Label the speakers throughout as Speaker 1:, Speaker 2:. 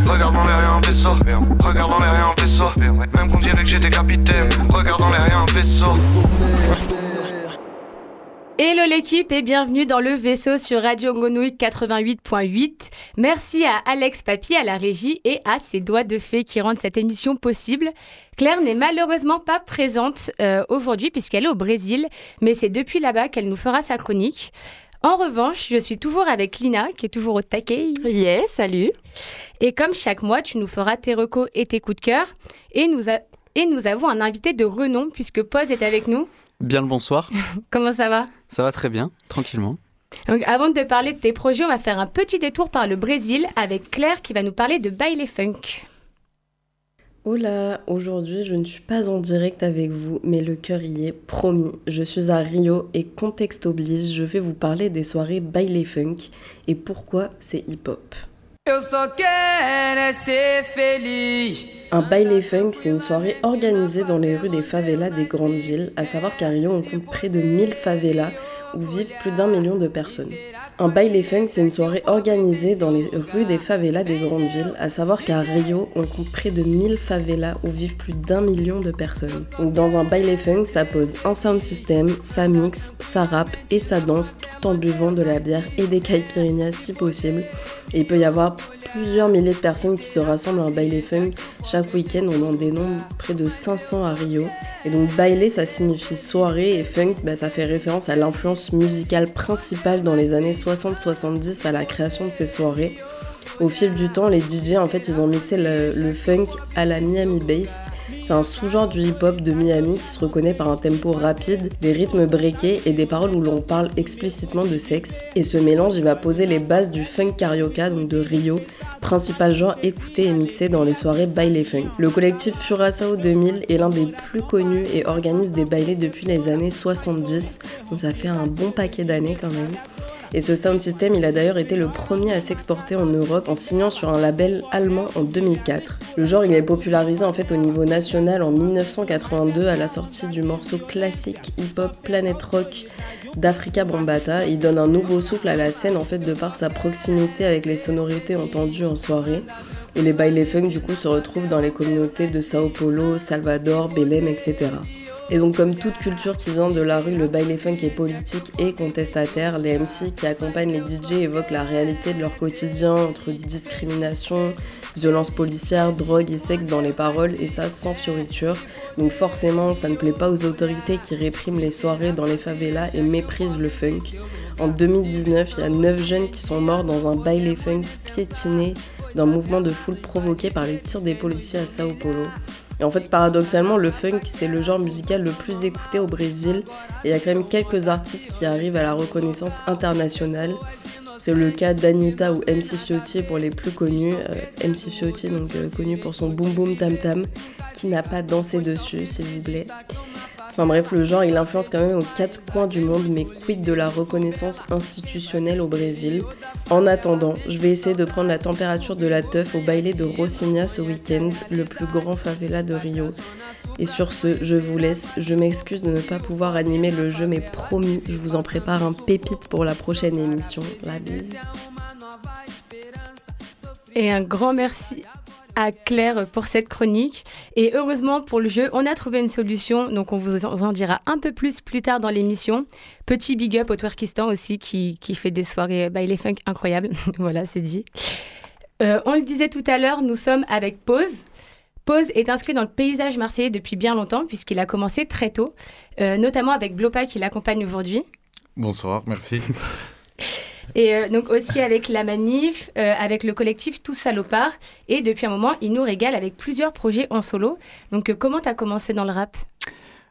Speaker 1: Regarde dans les rien vaisseau. Regarde les rien vaisseau. Même qu'on dirait que j'étais capitaine. Regarde dans les rien vaisseau.
Speaker 2: Hello l'équipe et bienvenue dans le vaisseau sur Radio Grenouille 88.8. Merci à Alex Papy à la régie et à ses doigts de fée qui rendent cette émission possible. Claire n'est malheureusement pas présente euh, aujourd'hui puisqu'elle est au Brésil, mais c'est depuis là-bas qu'elle nous fera sa chronique. En revanche, je suis toujours avec Lina, qui est toujours au taquet.
Speaker 3: Yes, salut.
Speaker 2: Et comme chaque mois, tu nous feras tes recos et tes coups de cœur. Et nous, et nous avons un invité de renom, puisque Pose est avec nous.
Speaker 4: Bien le bonsoir.
Speaker 2: Comment ça va?
Speaker 4: Ça va très bien, tranquillement.
Speaker 2: Donc, avant de te parler de tes projets, on va faire un petit détour par le Brésil avec Claire qui va nous parler de baile funk.
Speaker 5: Hola, aujourd'hui je ne suis pas en direct avec vous, mais le cœur y est, promis. Je suis à Rio et contexte oblige, je vais vous parler des soirées baile funk et pourquoi c'est hip-hop? Un baile funk, c'est une soirée organisée dans les rues des favelas des grandes villes, à savoir qu'à Rio on compte près de 1000 favelas où vivent plus d'un million de personnes. Un baile funk, c'est une soirée organisée dans les rues des favelas des grandes villes, à savoir qu'à Rio, on compte près de 1000 favelas où vivent plus d'un million de personnes. Donc dans un baile funk, ça pose un sound system, ça mixe, ça rappe et ça danse tout en buvant de la bière et des caipirinhas si possible. Et il peut y avoir plusieurs milliers de personnes qui se rassemblent à un baile funk. Chaque week-end, on en dénombre près de 500 à Rio. Et donc baile, ça signifie soirée et funk, bah, ça fait référence à l'influence musicale principale dans les années 60-70 à la création de ces soirées. Au fil du temps, les DJ, en fait, ils ont mixé le, funk à la Miami Bass. C'est un sous-genre du hip-hop de Miami qui se reconnaît par un tempo rapide, des rythmes breakés et des paroles où l'on parle explicitement de sexe. Et ce mélange, va poser les bases du funk carioca, donc de Rio, principal genre écouté et mixé dans les soirées baile funk. Le collectif Furasao 2000 est l'un des plus connus et organise des bailés depuis les années 70, donc ça fait un bon paquet d'années quand même. Et ce sound system, il a d'ailleurs été le premier à s'exporter en Europe en signant sur un label allemand en 2004. Le genre, il est popularisé en fait au niveau national en 1982 à la sortie du morceau classique hip-hop Planet Rock d'Africa Bambata. Il donne un nouveau souffle à la scène en fait de par sa proximité avec les sonorités entendues en soirée. Et les baile funk du coup se retrouvent dans les communautés de Sao Paulo, Salvador, Belém, etc. Et donc comme toute culture qui vient de la rue, le baile funk est politique et contestataire. Les MC qui accompagnent les DJ évoquent la réalité de leur quotidien entre discrimination, violence policière, drogue et sexe dans les paroles et ça sans fioriture. Donc forcément ça ne plaît pas aux autorités qui répriment les soirées dans les favelas et méprisent le funk. En 2019, il y a 9 jeunes qui sont morts dans un baile funk piétiné d'un mouvement de foule provoqué par les tirs des policiers à Sao Paulo. Et en fait, paradoxalement, le funk, c'est le genre musical le plus écouté au Brésil. Et il y a quand même quelques artistes qui arrivent à la reconnaissance internationale. C'est le cas d'Anita ou MC Fiotti pour les plus connus. Euh, MC Fiotti, donc euh, connu pour son boom boom tam tam, qui n'a pas dansé dessus, s'il vous plaît. Enfin bref, le genre il influence quand même aux quatre coins du monde, mais quid de la reconnaissance institutionnelle au Brésil? En attendant, je vais essayer de prendre la température de la teuf au baile de Rocinha ce week-end, le plus grand favela de Rio. Et sur ce, je vous laisse. Je m'excuse de ne pas pouvoir animer le jeu, mais promis, je vous en prépare un pépite pour la prochaine émission. La bise.
Speaker 2: Et un grand merci à Claire pour cette chronique. Et heureusement pour le jeu, on a trouvé une solution, donc on vous en dira un peu plus plus tard dans l'émission. Petit big up au Twerkistan aussi qui, qui fait des soirées by les funk incroyables. voilà, c'est dit. Euh, on le disait tout à l'heure, nous sommes avec Pause. Pause est inscrit dans le paysage marseillais depuis bien longtemps puisqu'il a commencé très tôt, euh, notamment avec Blopa qui l'accompagne aujourd'hui.
Speaker 6: Bonsoir, merci.
Speaker 2: Et euh, donc aussi avec la manif, euh, avec le collectif Tous Salopards. Et depuis un moment, il nous régale avec plusieurs projets en solo. Donc euh, comment tu as commencé dans le rap?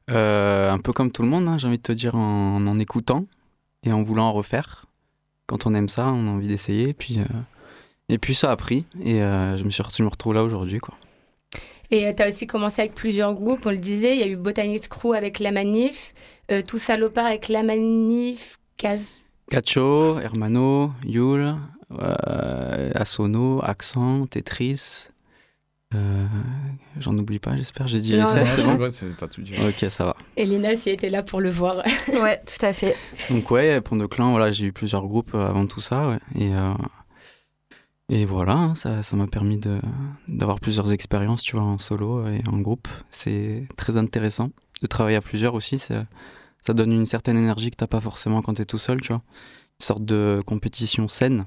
Speaker 4: Un peu comme tout le monde, hein, j'ai envie de te dire, en, en, écoutant et en voulant en refaire. Quand on aime ça, on a envie d'essayer. Et puis, et puis ça a pris. Et je, me suis, je me retrouve là aujourd'hui. quoi.
Speaker 2: Et tu as aussi commencé avec plusieurs groupes, on le disait. Il y a eu Botanist Crew avec La Manif, Tous Salopards avec La Manif, Case
Speaker 4: Cacho, Hermano, Yul, euh, Asono, Accent, Tetris. Euh, J'en oublie pas, j'espère. J'ai dit les 7, c'est bon
Speaker 6: pas tout dit.
Speaker 4: Ok, ça va.
Speaker 2: Et Lina, si était là pour le voir.
Speaker 3: ouais, tout à fait.
Speaker 4: Donc, ouais, pour de clan, voilà, j'ai eu plusieurs groupes avant tout ça. Ouais. Et, euh, Et voilà, hein, ça ça m'a permis de- d'avoir plusieurs expériences, tu vois, en solo et en groupe. C'est très intéressant. De travailler à plusieurs aussi, ça donne une certaine énergie que t'as pas forcément quand t'es tout seul, tu vois. Une sorte de compétition saine.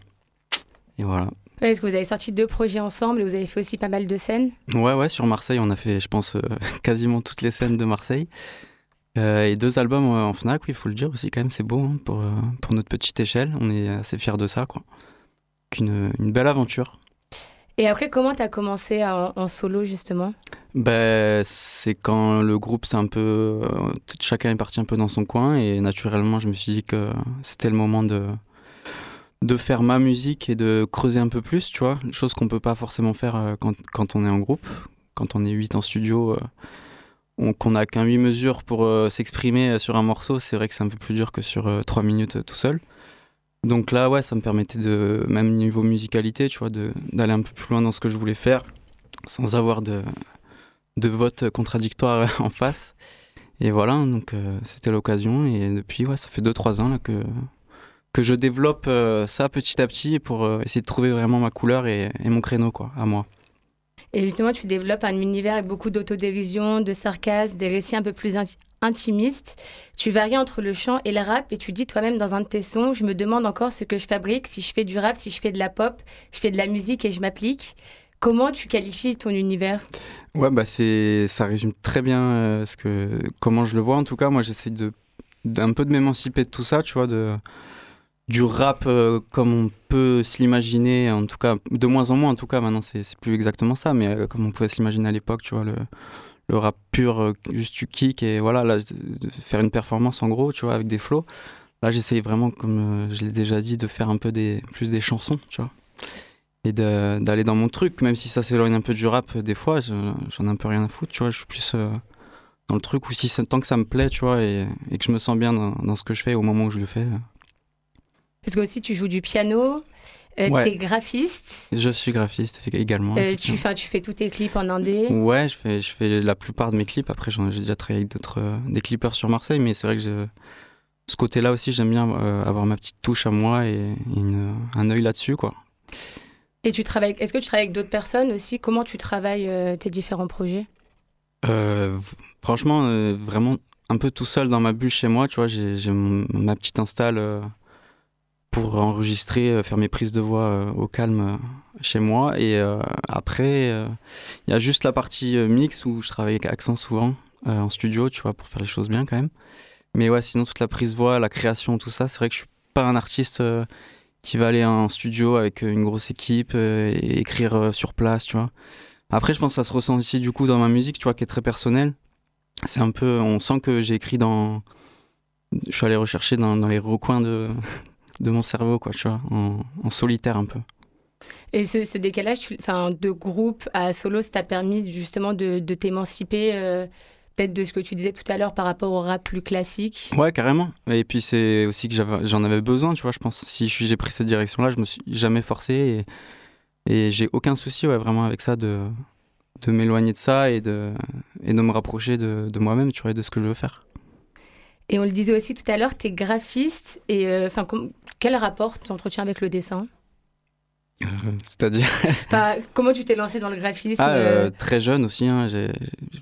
Speaker 4: Et voilà.
Speaker 2: Ouais, Est-ce que vous avez sorti deux projets ensemble et vous avez fait aussi pas mal de scènes
Speaker 4: Ouais, ouais, sur Marseille, on a fait, je pense, euh, quasiment toutes les scènes de Marseille. Euh, et deux albums en Fnac, oui, il faut le dire aussi, quand même, c'est beau hein, pour, euh, pour notre petite échelle. On est assez fiers de ça, quoi. Qu'une une belle aventure.
Speaker 2: Et après, comment tu as commencé en, en solo justement?
Speaker 4: Ben, c'est quand le groupe, c'est un peu. euh, chacun est parti un peu dans son coin, et naturellement, je me suis dit que c'était le moment de, de faire ma musique et de creuser un peu plus, tu vois. Chose qu'on peut pas forcément faire euh, quand, quand on est en groupe. Quand on est 8 en studio, euh, on- qu'on a qu'un 8 mesures pour s'exprimer sur un morceau, c'est vrai que c'est un peu plus dur que sur 3 minutes tout seul. Donc là, ouais, ça me permettait de, même niveau musicalité, tu vois, de- d'aller un peu plus loin dans ce que je voulais faire, sans avoir de, de vote contradictoire en face. Et voilà, donc euh, c'était l'occasion. Et depuis, ouais, ça fait 2-3 ans là, que, que je développe euh, ça petit à petit pour euh, essayer de trouver vraiment ma couleur et, mon créneau, quoi, à moi.
Speaker 2: Et justement, tu développes un univers avec beaucoup d'autodérision, de sarcasme, des récits un peu plus inti- intimistes. Tu varies entre le chant et le rap et tu dis toi-même dans un de tes sons, je me demande encore ce que je fabrique, si je fais du rap, si je fais de la pop, je fais de la musique et je m'applique. Comment tu qualifies ton univers?
Speaker 4: Ouais, bah c'est, ça résume très bien euh, ce que, comment je le vois. En tout cas, moi, j'essaie de, d'un peu de m'émanciper de tout ça, tu vois, de, du rap euh, comme on peut se l'imaginer, en tout cas, de moins en moins, en tout cas, maintenant, c'est, plus exactement ça, mais euh, comme on pouvait se l'imaginer à l'époque, tu vois, le, le rap pur, juste tu kick et voilà, faire une performance en gros, tu vois, avec des flows. Là, j'essaye vraiment, comme je l'ai déjà dit, de faire un peu des, plus des chansons, tu vois et d'aller dans mon truc, même si ça s'éloigne un peu du rap des fois, je- j'en ai un peu rien à foutre, tu vois, je suis plus euh, dans le truc où si tant que ça me plaît, tu vois, et, et que je me sens bien dans, dans ce que je fais au moment où je le fais, euh,
Speaker 2: Parce que aussi tu joues du piano, euh,
Speaker 4: Ouais.
Speaker 2: t'es graphiste,
Speaker 4: je suis graphiste également.
Speaker 2: euh, tu, fais, tu fais tous tes clips en indé.
Speaker 4: Ouais, je fais, je fais la plupart de mes clips, après j'ai déjà travaillé avec d'autres, des clippers sur Marseille, mais c'est vrai que je- ce côté-là aussi, j'aime bien euh, avoir ma petite touche à moi et, et une- un œil là-dessus, quoi.
Speaker 2: Et tu travailles, est-ce que tu travailles avec d'autres personnes aussi? Comment tu travailles euh, tes différents projets?
Speaker 4: Euh, franchement, euh, vraiment un peu tout seul dans ma bulle chez moi, tu vois, j'ai ma petite install pour enregistrer, faire mes prises de voix au calme chez moi. Et après, il y a juste la partie mix où je travaille avec Accent souvent en studio, tu vois, pour faire les choses bien quand même. Mais ouais, sinon toute la prise voix, la création, tout ça, c'est vrai que je suis pas un artiste qui va aller en studio avec euh, une grosse équipe euh, et écrire euh, sur place, tu vois. Après, je pense que ça se ressent aussi du coup dans ma musique, tu vois, qui est très personnelle. C'est un peu, on sent que j'ai écrit dans, je suis allé rechercher dans, les recoins de, de mon cerveau, quoi, tu vois, en, solitaire un peu.
Speaker 2: Et ce, décalage enfin, de groupe à solo, ça t'a permis justement de, t'émanciper peut-être de ce que tu disais tout à l'heure par rapport au rap plus classique.
Speaker 4: Ouais, carrément. Et puis c'est aussi que j'en avais besoin, tu vois, je pense. Si j'ai pris cette direction-là, je me suis jamais forcé et, et j'ai aucun souci, ouais, vraiment avec ça de, de m'éloigner de ça et de, et de me rapprocher de, de moi-même, tu vois, et de ce que je veux faire.
Speaker 2: Et on le disait aussi tout à l'heure, tu es graphiste. Et euh, enfin, quel rapport tu entretiens avec le dessin?
Speaker 4: Euh, C'est-à-dire
Speaker 2: Comment tu t'es lancé dans le graphisme
Speaker 4: Ah,
Speaker 2: euh,
Speaker 4: euh, très jeune aussi, hein, j'ai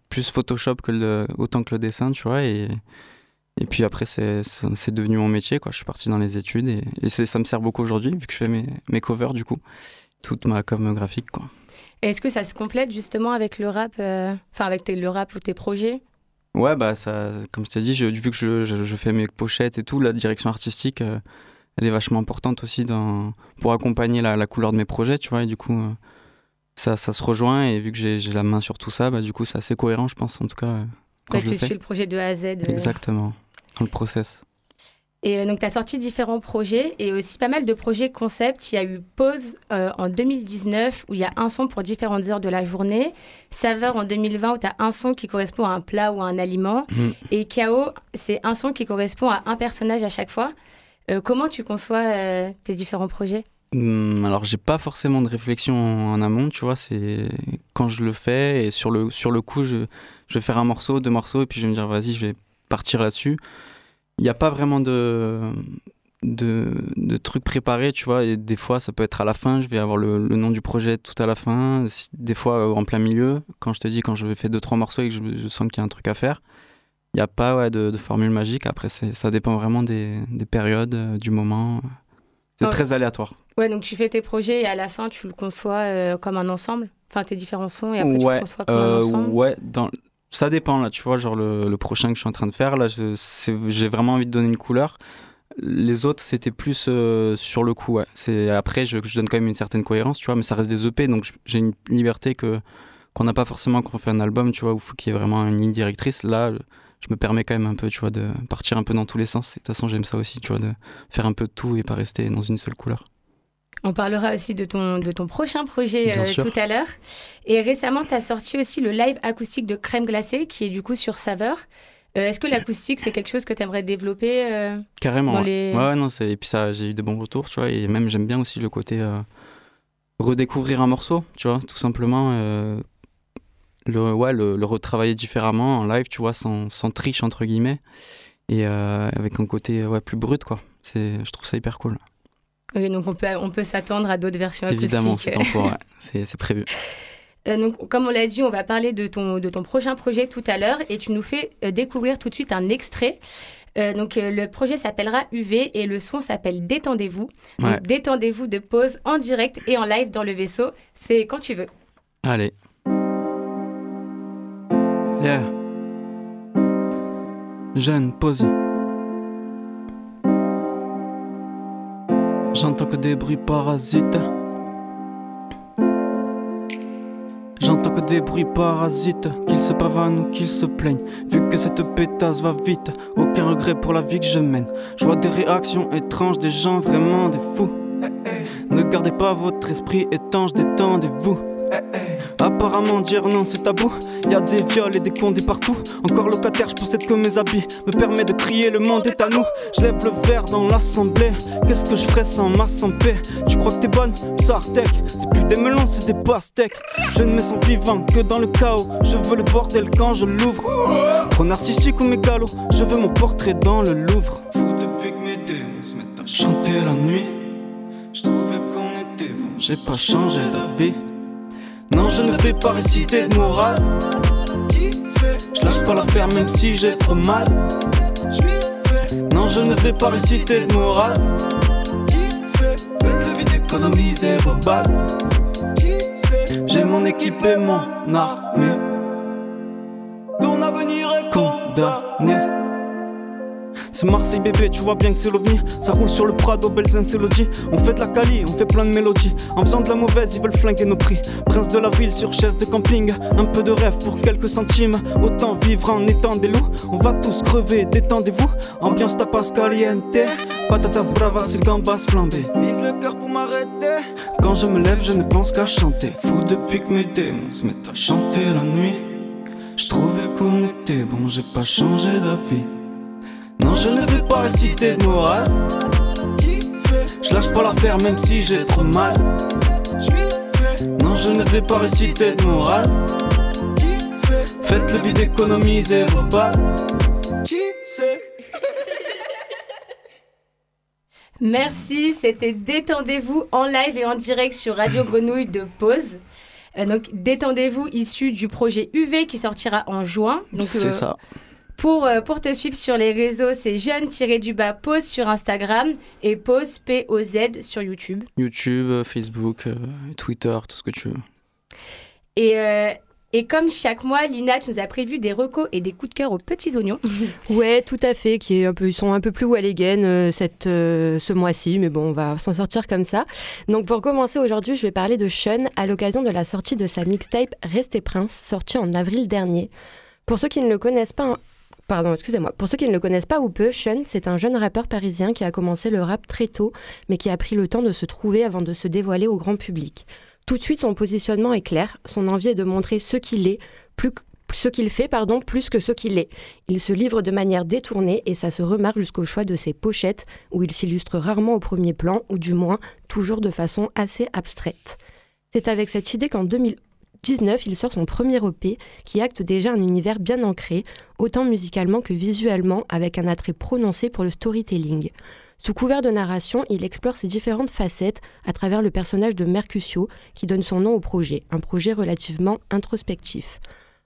Speaker 4: plus Photoshop que le, autant que le dessin, tu vois. Et, et puis après, c'est devenu mon métier, quoi. Je suis parti dans les études et, ça me sert beaucoup aujourd'hui, vu que je fais mes, mes covers, du coup. Toute ma com graphique, quoi.
Speaker 2: Est-ce que ça se complète justement avec le rap euh, Enfin, avec tes- le rap ou tes projets?
Speaker 4: Ouais, bah, ça, comme je t'ai dit, je- vu que je, je- je fais mes pochettes et tout, la direction artistique, elle est vachement importante aussi dans, pour accompagner la, la couleur de mes projets, tu vois. Et du coup, euh, ça, ça se rejoint. Et vu que j'ai la main sur tout ça, bah, du coup, c'est assez cohérent, je pense, en tout cas, euh, quand je
Speaker 2: Tu suis le projet de A à Z. euh.
Speaker 4: Exactement, dans le process.
Speaker 2: Et donc, tu as sorti différents projets et aussi pas mal de projets concept. Il y a eu Pause euh, en 2019 où il y a un son pour différentes heures de la journée. Saveur en 2020 où tu as un son qui correspond à un plat ou à un aliment.
Speaker 4: Mm.
Speaker 2: Et Chaos, c'est un son qui correspond à un personnage à chaque fois. Euh, comment tu conçois euh, tes différents projets?
Speaker 4: Hum, alors, j'ai pas forcément de réflexion en amont, tu vois, c'est quand je le fais et sur le, sur le coup, je, vais faire un morceau, deux morceaux, et puis je vais me dire, vas-y, je vais partir là-dessus. Il n'y a pas vraiment de, de, trucs préparés, tu vois. Et des fois, ça peut être à la fin, je vais avoir le, nom du projet tout à la fin. Des fois, euh, en plein milieu, quand je te dis, quand je fais deux, trois morceaux et que je, sens qu'il y a un truc à faire, n'y a pas ouais, de, formule magique. Après, ça dépend vraiment des, périodes, euh, du moment. C'est très aléatoire.
Speaker 2: Ouais, donc tu fais tes projets et à la fin, tu le conçois euh, comme un ensemble Enfin, tes différents sons et après, tu le conçois comme un ensemble
Speaker 4: Ouais, dans ça dépend là, tu vois, genre le, le, prochain que je suis en train de faire, là, j'ai vraiment envie de donner une couleur. Les autres, c'était plus euh, sur le coup. Ouais. Après, je, je, donne quand même une certaine cohérence, tu vois, mais ça reste des EP, donc j'ai une liberté que qu'on n'a pas forcément quand on fait un album, tu vois, où il faut qu'il y ait vraiment une ligne directrice. Là, je me permets quand même un peu, tu vois, de partir un peu dans tous les sens. De toute façon, j'aime ça aussi, tu vois, de faire un peu de tout et pas rester dans une seule couleur.
Speaker 2: On parlera aussi de ton, de ton prochain projet euh, tout à l'heure. Et récemment, tu as sorti aussi le live acoustique de Crème Glacée, qui est du coup sur Saveur. Euh, est-ce que l'acoustique, c'est quelque chose que tu aimerais développer euh,
Speaker 4: Carrément. Ouais, non, et puis ça, j'ai eu de bons retours, tu vois, et même j'aime bien aussi le côté redécouvrir un morceau, tu vois, tout simplement. Le, ouais, le, retravailler différemment en live, tu vois, sans, sans triche, entre guillemets, et avec un côté ouais, plus brut, quoi. Je trouve ça hyper cool.
Speaker 2: Oui, donc on peut, on peut s'attendre à d'autres versions
Speaker 4: Évidemment, c'est c'est prévu.
Speaker 2: Euh, donc, comme on l'a dit, on va parler de ton, de ton prochain projet tout à l'heure et tu nous fais euh, découvrir tout de suite un extrait. Euh, donc, le projet s'appellera UV et le son s'appelle Détendez-vous. Détendez-vous de pause en direct et en live dans le vaisseau. C'est quand tu veux.
Speaker 4: Allez. Jeune, pause. J'entends que des bruits parasites. J'entends que des bruits parasites, qu'ils se pavanent ou qu'ils se plaignent. Vu que cette pétasse va vite, aucun regret pour la vie que je mène. Je vois des réactions étranges, des gens vraiment des fous. Ne gardez pas votre esprit étanche, détendez-vous. Apparemment dire non c'est tabou. Y a des viols et des condés partout. Encore locataire je possède que mes habits. Me permet de crier le monde est à nous. Je lève le verre dans l'assemblée. Qu'est-ce que je ferais sans ma santé? Tu crois que t'es bonne? Sartec C'est plus des melons c'est des pastèques. Je ne me sens vivant que dans le chaos. Je veux le bordel quand je l'ouvre. Trop narcissique ou mégalo Je veux mon portrait dans le Louvre. Fou depuis que mes démons se mettent à chanter la nuit. Je trouvais qu'on était bon J'ai pas changé d'avis non, je ne vais pas réciter de morale. Je lâche pas l'affaire même si j'ai trop mal. Non, je ne vais pas réciter de morale. Faites le vide, économiser vos balles. J'ai mon équipe et mon armée. Ton avenir est condamné. C'est Marseille bébé, tu vois bien que c'est l'OVNI. Ça roule sur le Prado, belles Lodji. On fait de la Cali, on fait plein de mélodies. En faisant de la mauvaise, ils veulent flinguer nos prix. Prince de la ville sur chaise de camping. Un peu de rêve pour quelques centimes. Autant vivre en étant des loups. On va tous crever, détendez-vous. Ambiance tapas caliente. Patatas bravas, c'est gambas flambé. Vise le cœur pour m'arrêter. Quand je me lève, je ne pense qu'à chanter. Fou depuis que mes démons se mettent à chanter la nuit. Je trouvais qu'on était bon, j'ai pas changé d'avis. Non, je ne vais pas réciter de morale. Je lâche pas l'affaire même si j'ai trop mal. Non, je ne vais pas réciter de morale. Faites le vide, économisez vos balles. Qui sait?
Speaker 2: Merci, c'était Détendez-vous en live et en direct sur Radio Grenouille de Pause. Euh, donc, Détendez-vous issu du projet UV qui sortira en juin.
Speaker 4: C'est euh, ça.
Speaker 2: Pour, euh, pour te suivre sur les réseaux, c'est jeune-du-bas pause sur Instagram et pause P-O-Z sur YouTube.
Speaker 4: YouTube, euh, Facebook, euh, Twitter, tout ce que tu veux.
Speaker 2: Et, et comme chaque mois, Lina, tu nous as prévu des recos et des coups de cœur aux petits oignons.
Speaker 3: ouais, tout à fait, qui est un peu, ils sont un peu plus Walligan cette, ce mois-ci, mais bon, on va s'en sortir comme ça. Donc pour commencer aujourd'hui, je vais parler de Sean à l'occasion de la sortie de sa mixtape Restez Prince, sortie en avril dernier. Pour ceux qui ne le connaissent pas, Pardon, excusez-moi. Pour ceux qui ne le connaissent pas ou peu, Sean, c'est un jeune rappeur parisien qui a commencé le rap très tôt, mais qui a pris le temps de se trouver avant de se dévoiler au grand public. Tout de suite, son positionnement est clair. Son envie est de montrer ce qu'il est, ce qu'il fait, pardon, plus que ce qu'il est. Il se livre de manière détournée et ça se remarque jusqu'au choix de ses pochettes, où il s'illustre rarement au premier plan, ou du moins toujours de façon assez abstraite. C'est avec cette idée qu'en 2011, 19, il sort son premier EP qui acte déjà un univers bien ancré, autant musicalement que visuellement, avec un attrait prononcé pour le storytelling. Sous couvert de narration, il explore ses différentes facettes à travers le personnage de Mercutio qui donne son nom au projet, un projet relativement introspectif.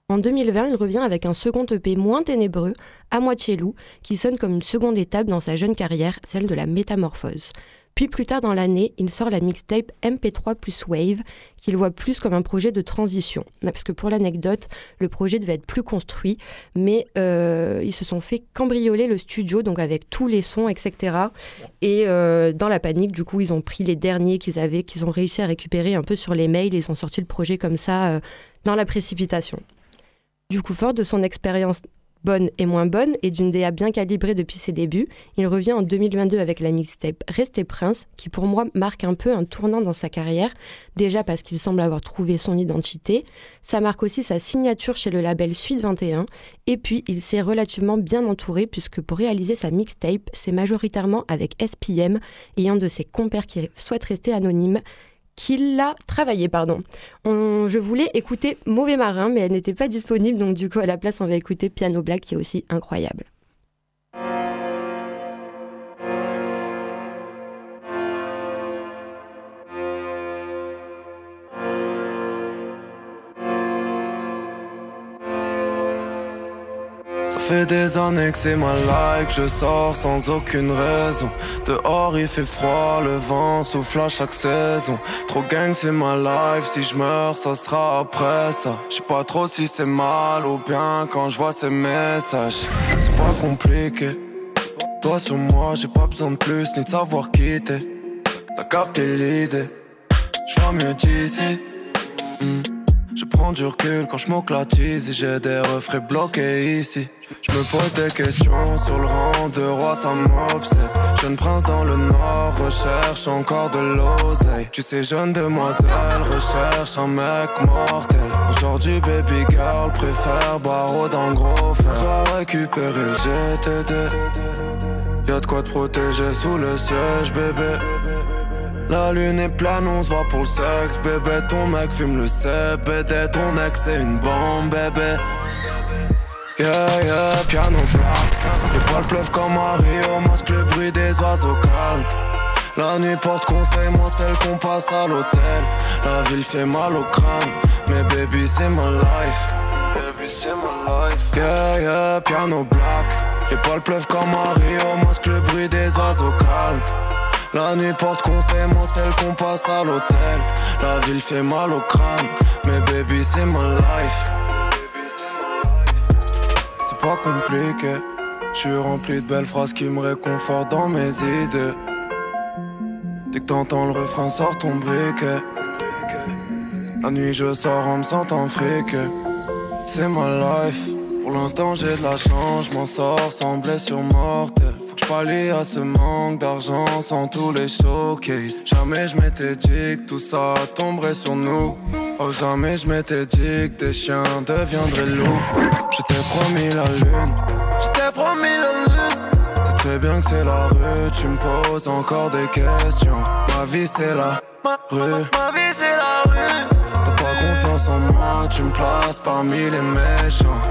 Speaker 3: En 2020, il revient avec un second EP moins ténébreux, à moitié loup, qui sonne comme une seconde étape dans sa jeune carrière, celle de la métamorphose. Puis plus tard dans l'année, il sort la mixtape MP3 plus Wave, qu'il voit plus comme un projet de transition. Parce que pour l'anecdote, le projet devait être plus construit, mais euh, ils se sont fait cambrioler le studio, donc avec tous les sons, etc. Et euh, dans la panique, du coup, ils ont pris les derniers qu'ils avaient, qu'ils ont réussi à récupérer un peu sur les mails, et ils ont sorti le projet comme ça, euh, dans la précipitation. Du coup, fort de son expérience bonne et moins bonne et d'une DA bien calibrée depuis ses débuts, il revient en 2022 avec la mixtape Restez Prince, qui pour moi marque un peu un tournant dans sa carrière, déjà parce qu'il semble avoir trouvé son identité, ça marque aussi sa signature chez le label Suite 21, et puis il s'est relativement bien entouré puisque pour réaliser sa mixtape, c'est majoritairement avec SPM et un de ses compères qui souhaite rester anonyme, qu'il a travaillé. Pardon. je voulais écouter Mauvais Marin, mais elle n'était pas disponible, donc du coup, à la place, on va écouter Piano Black, qui est aussi incroyable.
Speaker 7: Fait des années que c'est ma life, je sors sans aucune raison. Dehors il fait froid, le vent souffle à chaque saison. Trop gang c'est ma life, si je meurs ça sera après ça. J'sais pas trop si c'est mal ou bien quand je vois ces messages. C'est pas compliqué. Toi sur moi, j'ai pas besoin de plus ni de savoir qui t'es. T'as capté l'idée, je vois mieux d'ici. Hmm. Je prends du recul quand je m'oclatise et j'ai des refrains bloqués ici. Je me pose des questions sur le rang de roi, ça m'obsède. Jeune prince dans le nord, recherche encore de l'oseille. Tu sais, jeune demoiselle, recherche un mec mortel. Aujourd'hui, baby girl, préfère barreau dans gros fer. Je récupérer le GTD. Y'a de quoi te protéger sous le siège, bébé. La lune est pleine, on se voit pour le sexe, bébé. Ton mec fume le CBD, ton ex c'est une bombe, bébé. Yeah, yeah, piano black. Les balles pleuvent comme à Rio, masque le bruit des oiseaux calmes. La nuit porte conseil, moi celle qu'on passe à l'hôtel. La ville fait mal au crâne, mais baby c'est ma life. Baby c'est ma life. Yeah, yeah, piano black. Les balles pleuvent comme à Rio, masque le bruit des oiseaux calmes. La nuit porte conseil, moi celle qu'on passe à l'hôtel. La ville fait mal au crâne, mais baby c'est ma life. Compliqué, je suis rempli de belles phrases qui me réconfortent dans mes idées. Dès que t'entends le refrain, sort ton briquet. La nuit je sors en me sentant friqué. C'est ma life. Pour l'instant j'ai de la chance, je m'en sors sans blessure mortelle. Faut que je pallie à ce manque d'argent sans tous les showcases. Jamais je m'étais dit que tout ça tomberait sur nous. Oh jamais je m'étais dit que des chiens deviendraient loups. Je t'ai promis la lune, je t'ai promis la lune. C'est très bien que c'est la rue, tu me poses encore des questions. Ma vie c'est la rue, ma vie c'est la rue. T'as pas confiance en moi, tu me places parmi les méchants.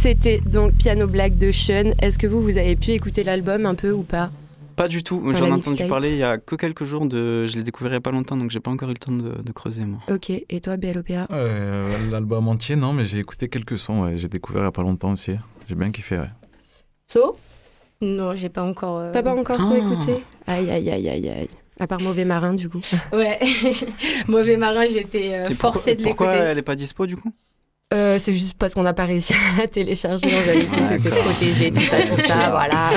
Speaker 3: C'était donc Piano Black de Sean. Est-ce que vous, vous avez pu écouter l'album un peu ou pas?
Speaker 4: Pas du tout. J'en ai entendu parler il y a que quelques jours. De... Je l'ai découvert il n'y a pas longtemps, donc j'ai pas encore eu le temps de, creuser, moi.
Speaker 3: Ok. Et toi, BLOPA
Speaker 6: euh, L'album entier, non, mais j'ai écouté quelques sons. J'ai découvert il n'y a pas longtemps aussi. J'ai bien kiffé. Ouais.
Speaker 3: So?
Speaker 2: Non, j'ai pas encore. Euh...
Speaker 3: T'as pas encore trop ah. écouté? Aïe, aïe, aïe, aïe, aïe. À part Mauvais Marin, du coup.
Speaker 2: Ouais, Mauvais Marin, j'étais euh, forcée de l'écouter.
Speaker 4: Pourquoi elle est pas dispo, du coup?
Speaker 3: Euh, c'est juste parce qu'on n'a pas réussi à la télécharger. On avait dit que c'était protégé, tout ça, tout ça, voilà.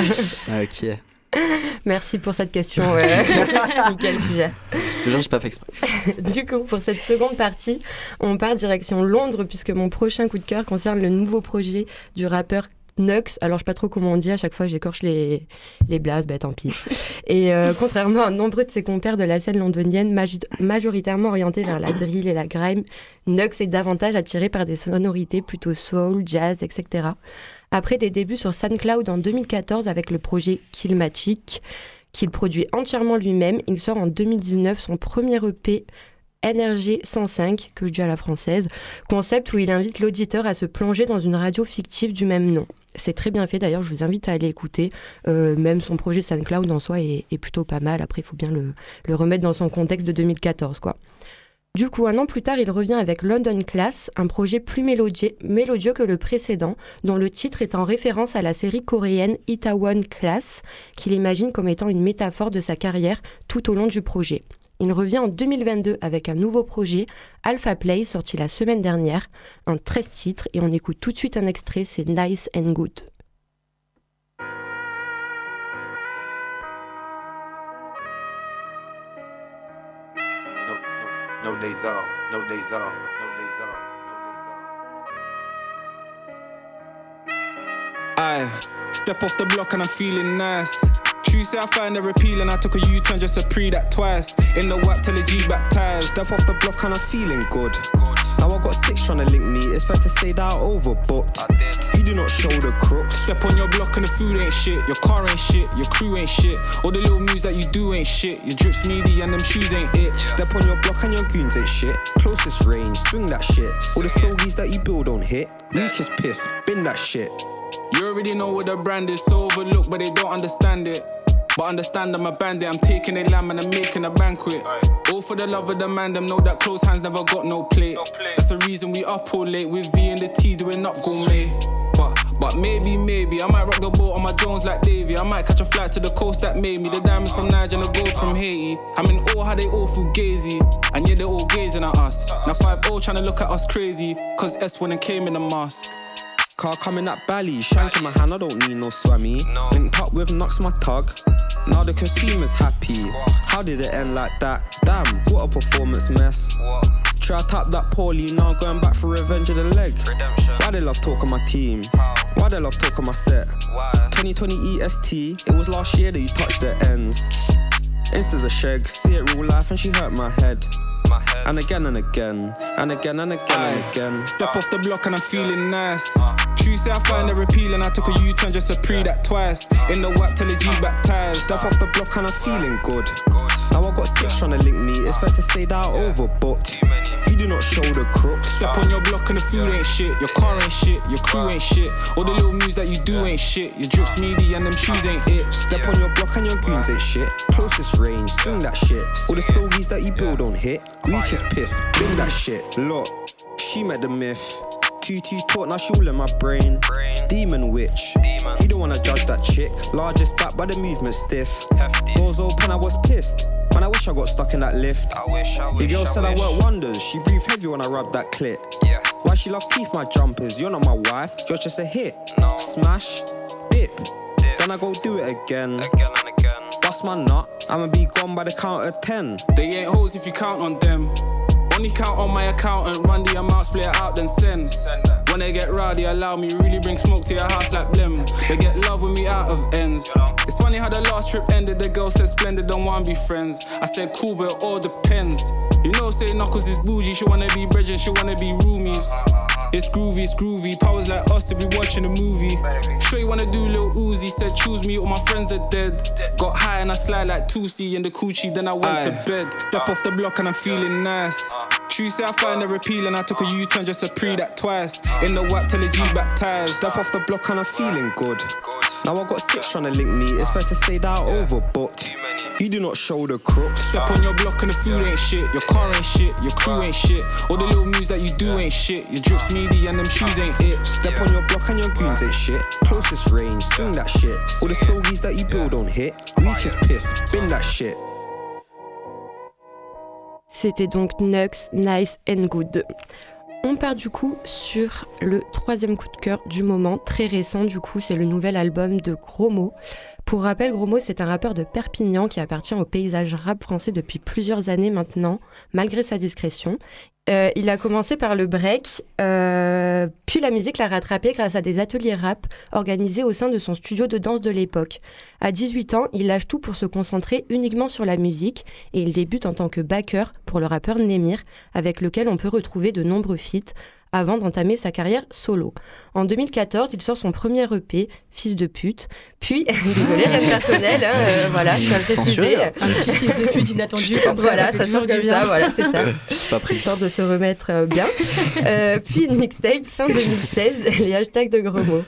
Speaker 4: Ok.
Speaker 3: Merci pour cette question. Nickel sujet.
Speaker 4: Je te jure, je pas fait exprès.
Speaker 3: du coup, pour cette seconde partie, on part direction Londres puisque mon prochain coup de cœur concerne le nouveau projet du rappeur Nux, alors je sais pas trop comment on dit, à chaque fois j'écorche les, les blases, bah tant pis. Et euh, contrairement à nombreux de ses compères de la scène londonienne, majoritairement orientés vers la drill et la grime, Nux est davantage attiré par des sonorités plutôt soul, jazz, etc. Après des débuts sur SoundCloud en 2014 avec le projet Killmatic, qu'il produit entièrement lui-même, il sort en 2019 son premier EP
Speaker 8: NRG 105, que je dis à la française, concept où il invite l'auditeur à se plonger dans une radio fictive du même nom. C'est très bien fait d'ailleurs, je vous invite à aller écouter. Euh, même son projet SoundCloud en soi est, plutôt pas mal. Après, il faut bien le, le, remettre dans son contexte de 2014. quoi. Du coup, un an plus tard, il revient avec London Class, un projet plus mélodieux, que le précédent, dont le titre est en référence à la série coréenne Itaewon Class, qu'il imagine comme étant une métaphore de sa carrière tout au long du projet. Il revient en 2022 avec un nouveau projet, Alpha Play, sorti la semaine dernière, un 13 titres, et on écoute tout de suite un extrait, c'est Nice and Good. No, days off, no days off, no days off, no days off. I step off the block and I'm feeling nice. Tuesday I find a repeal and I took a U-turn just to pre that twice. In the white till the G baptized. Step off the block and I'm feeling good. Now I got six trying to link me. It's fair to say that I overbooked. I did. You do not show the crooks. Step on your block and the food ain't shit. Your car ain't shit. Your crew ain't shit. All the little moves that you do ain't shit. Your drips meaty and them shoes ain't it. Step on your block and your goons ain't shit. Closest range, swing that shit. All the stogies that you build don't hit. Weakest piff, bin that shit. You already know what the brand is, so overlooked, but they don't understand it. But understand I'm a bandit, I'm taking a lamb and I'm making a banquet. All for the love of the man, them know that close hands never got no plate. That's the reason we up all late with V and the T doing up gourmet. But, but maybe, maybe I might rock the boat on my Jones like Davy. I might catch a flight to the coast that made me. The diamonds from Niger and the gold from Haiti. I'm in awe how they all feel gazy. And yeah, they're all gazing at us. Now 5 0 trying to look at us crazy. Cause S when it came in the mask. Car coming at Bally, shank in my hand, I don't need no swammy. No. Linked up with Knox, my tug. Now the consumer's happy. How did it end like that? Damn, what a performance mess. What? Try to tap that poorly, now going back for revenge of the leg. Redemption. Why they love talking my team? How? Why they love talking my set? Why? 2020 EST, it was last year that you touched the ends. Insta's a shag, see it real life and she hurt my head. And again and again, and again and again Aye. and again. Step off the block and I'm feeling nice. Tuesday I find a repeal and I took a U-turn just to pre that twice. In the white till the G baptized. Step off the block and I'm feeling good. Now I got six trying to link me. It's fair to say that I overbooked. You do not show the crooks. Step on your block and the food ain't shit. Your car ain't shit. Your crew ain't shit. All the little moves that you do ain't shit. Your drips meaty and them shoes ain't it. Step on your block and your goons ain't shit. Closest range, swing that shit. All the stories that you build don't hit. Weakest piff, bring that shit. Look, she met the myth. QT talk, now she all in my brain. Demon witch. Demon. You don't wanna judge that chick. Largest back by the movement stiff. Hefty. Doors open, I was pissed. Man, I wish I got stuck in that lift. I wish, I wish. The girl I said wish. I work wonders. She breathed heavy when I rubbed that clip. Yeah. Why she love teeth my jumpers? You're not my wife. You're just a hit. No. Smash. Dip. Dip. Then I go do it again. Again and again. Bust my nut. I'ma be gone by the count of ten. They ain't hoes if you count on them. Only count on my accountant, run the amount, split it out, then send. send when they get rowdy, allow me, really bring smoke to your house like blim. They get love with me out of ends. It's funny how the last trip ended, the girl said splendid, don't wanna be friends. I said cool, but it all depends. You know, say Knuckles is bougie, she wanna be bridging, she wanna be roomies. It's groovy, it's groovy. Powers like us to be watching a movie. Sure you wanna do little Uzi, said choose me, all my friends are dead. Got high and I slide like Tusi in the coochie, then I went Aye. to bed. Step off the block and I'm feeling nice. Tuesday I find a repeal and I took a U-turn just to pre that twice. In the white till the G baptized. Step off the block and I'm feeling good. Now I got six trying to link me. It's fair to say that I overbooked. You do not show the crooks. Step on your block and the food ain't shit. Your car ain't shit. Your crew ain't shit. All the little moves that you do ain't shit. Your drips meaty and them shoes ain't it. Step on your block and your goons ain't shit. Closest range, swing that shit. All the stories that you build don't hit. Weakest piff, bin that shit. C'était donc Nux, Nice and Good. On part du coup sur le troisième coup de cœur du moment, très récent du coup, c'est le nouvel album de Gros Mots. Pour rappel, Gros Mots, c'est un rappeur de Perpignan qui appartient au paysage rap français depuis plusieurs années maintenant, malgré sa discrétion. Euh, il a commencé par le break, euh, puis la musique l'a rattrapé grâce à des ateliers rap organisés au sein de son studio de danse de l'époque. À 18 ans, il lâche tout pour se concentrer uniquement sur la musique et il débute en tant que backer pour le rappeur Nemir, avec lequel on peut retrouver de nombreux feats,
Speaker 3: avant d'entamer sa carrière solo. En 2014, il sort son premier EP, Fils de pute, puis, désolé, rien de personnel, hein, euh, voilà, je
Speaker 4: là.
Speaker 2: Un petit fils de pute inattendu. Comme
Speaker 3: voilà, ça sort
Speaker 2: du
Speaker 3: ça, voilà, c'est ça.
Speaker 4: Pas pris.
Speaker 3: Histoire de se remettre euh, bien. Euh, puis une mixtape fin 2016, les hashtags de gros mots.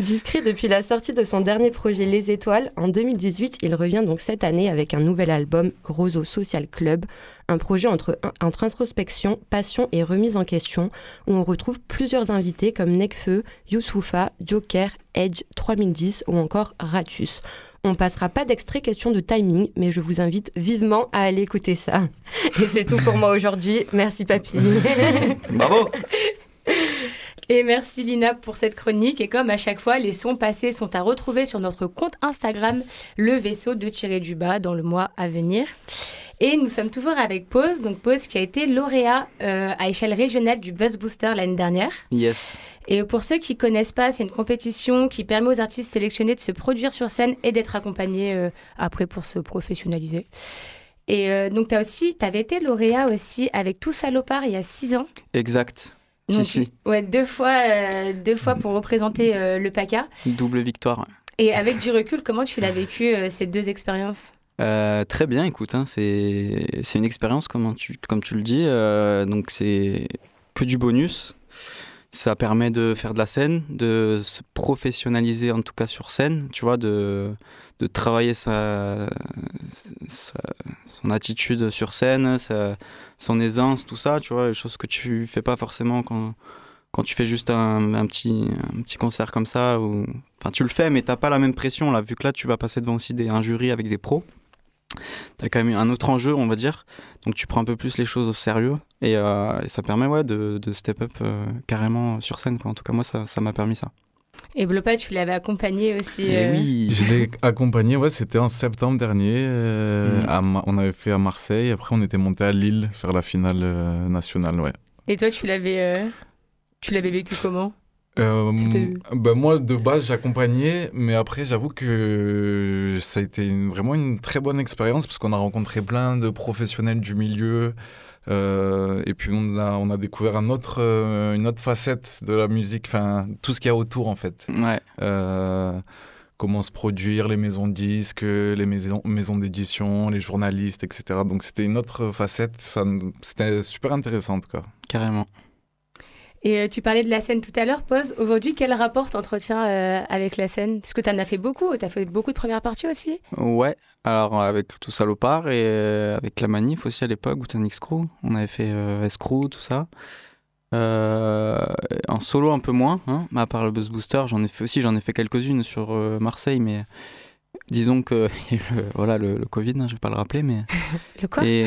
Speaker 3: Discret depuis la sortie de son dernier projet Les Étoiles, en 2018, il revient donc cette année avec un nouvel album, Grosso Social Club, un projet entre, entre introspection, passion et remise en question, où on retrouve plusieurs invités comme Nekfeu, Youssoufa, Joker, Edge, 3010 ou encore Ratus. On passera pas d'extrait question de timing, mais je vous invite vivement à aller écouter ça. Et c'est tout pour moi aujourd'hui. Merci papy.
Speaker 4: Bravo
Speaker 2: Et merci Lina pour cette chronique. Et comme à chaque fois, les sons passés sont à retrouver sur notre compte Instagram, le vaisseau de tirer du bas dans le mois à venir. Et nous sommes toujours avec Pause, donc Pause qui a été lauréat euh, à échelle régionale du Buzz Booster l'année dernière.
Speaker 4: Yes.
Speaker 2: Et pour ceux qui connaissent pas, c'est une compétition qui permet aux artistes sélectionnés de se produire sur scène et d'être accompagnés euh, après pour se professionnaliser. Et euh, donc tu aussi, avais été lauréat aussi avec Tout Salopard il y a six ans.
Speaker 4: Exact.
Speaker 2: Donc,
Speaker 4: Si, si.
Speaker 2: Ouais, deux fois, euh, deux fois pour représenter euh, le PACA.
Speaker 4: Double victoire.
Speaker 2: Et avec du recul, comment tu l'as vécu ces deux expériences?
Speaker 4: Euh, très bien, écoute, hein, c'est une expérience comme tu, comme tu le dis, euh, donc c'est que du bonus. Ça permet de faire de la scène, de se professionnaliser en tout cas sur scène, tu vois, de, de travailler sa, son attitude sur scène, son aisance, tout ça, tu vois, les choses que tu fais pas forcément quand, quand tu fais juste un, un petit, un petit concert comme ça. Ou... Enfin, tu le fais, mais t'as pas la même pression, là, vu que là, tu vas passer devant aussi des, un jury avec des pros. T'as quand même un autre enjeu, on va dire. Donc tu prends un peu plus les choses au sérieux. Et, euh, et ça permet ouais, de, de step up euh, carrément sur scène. Quoi. En tout cas, moi, ça ça m'a permis ça.
Speaker 2: Et Blopa, tu l'avais accompagné aussi.
Speaker 4: Et
Speaker 2: euh,
Speaker 4: oui
Speaker 6: Je l'ai accompagné, ouais, c'était en septembre dernier. euh,
Speaker 4: Mm.
Speaker 6: à on avait fait à Marseille, après on était monté à Lille faire la finale euh, nationale, ouais.
Speaker 2: Et toi, tu l'avais, euh, tu l'avais vécu comment?
Speaker 6: Euh, ben moi, de base, j'accompagnais, mais après, j'avoue que ça a été une- vraiment une très bonne expérience parce qu'on a rencontré plein de professionnels du milieu. euh, et puis, on a, on a découvert un autre, euh, une autre facette de la musique, enfin, tout ce qu'il y a autour, en fait.
Speaker 4: Ouais,
Speaker 6: Euh, comment se produire, les maisons de disques, les maisons, maisons d'édition, les journalistes, etc. Donc, c'était une autre facette. C'était super intéressant, en tout cas.
Speaker 4: carrément.
Speaker 2: Et euh, tu parlais de la scène tout à l'heure, Pause. Aujourd'hui, quel rapport t'entretiens euh, avec la scène? Parce que tu en as fait beaucoup. Tu as fait beaucoup de premières parties aussi.
Speaker 4: Ouais, alors avec tout salopard et euh, avec la manif aussi à l'époque, Botanix Crew. On avait fait euh, Escrew, tout ça. En solo un peu moins, hein, à part le Buzz Booster, j'en ai fait aussi, j'en ai fait quelques-unes sur Marseille, mais disons que le, voilà, le, le Covid, hein, je vais pas le rappeler, mais
Speaker 2: Le quoi?
Speaker 4: et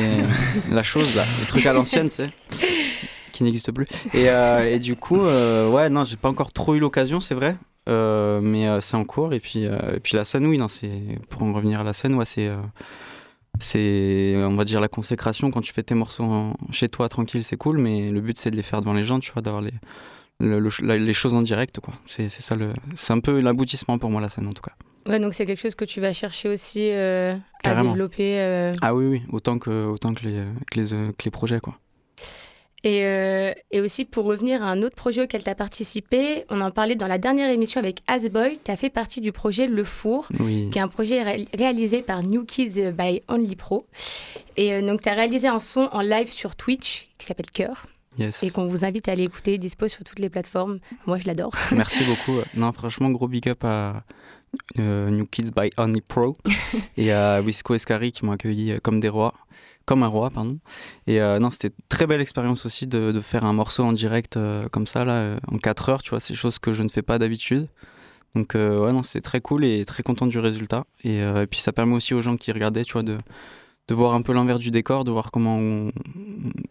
Speaker 4: la chose, là, le truc à l'ancienne, c'est qui n'existe plus. Et, euh, et du coup, euh, ouais, non, j'ai pas encore trop eu l'occasion, c'est vrai, euh, mais c'est en cours. Et puis, et puis la scène, oui, non, c'est pour en revenir à la scène, ouais, c'est, c'est, on va dire la consécration quand tu fais tes morceaux en- chez toi tranquille, c'est cool, mais le but c'est de les faire devant les gens, tu vois, d'avoir les le- le- la- les choses en direct, quoi. C'est, c'est ça le, c'est un peu l'aboutissement pour moi la scène en tout cas.
Speaker 2: Ouais, donc c'est quelque chose que tu vas chercher aussi euh, à développer. euh.
Speaker 4: Ah oui, oui, autant que, autant que les, que les, que les projets, quoi.
Speaker 2: Et, euh, et aussi, pour revenir à un autre projet auquel tu as participé, on en parlait dans la dernière émission avec Asboy. Tu as fait partie du projet Le Four,
Speaker 4: Oui.
Speaker 2: qui est un projet ré- réalisé par New Kids by Only Pro. Et euh, donc, tu as réalisé un son en live sur Twitch qui s'appelle Cœur
Speaker 4: Yes.
Speaker 2: et qu'on vous invite à aller écouter, dispo sur toutes les plateformes. Moi, je l'adore.
Speaker 4: Merci beaucoup. Non, franchement, gros big up à euh, New Kids by Only Pro et à Wisco Escari qui m'ont accueilli euh, comme des rois, comme un roi, pardon. Et euh, non, c'était très belle expérience aussi de, de faire un morceau en direct euh, comme ça, là, euh, en 4 heures, tu vois, c'est chose que je ne fais pas d'habitude. Donc, euh, ouais, non, c'était très cool et très content du résultat. Et, euh, et puis, ça permet aussi aux gens qui regardaient, tu vois, de, de voir un peu l'envers du décor, de voir comment on,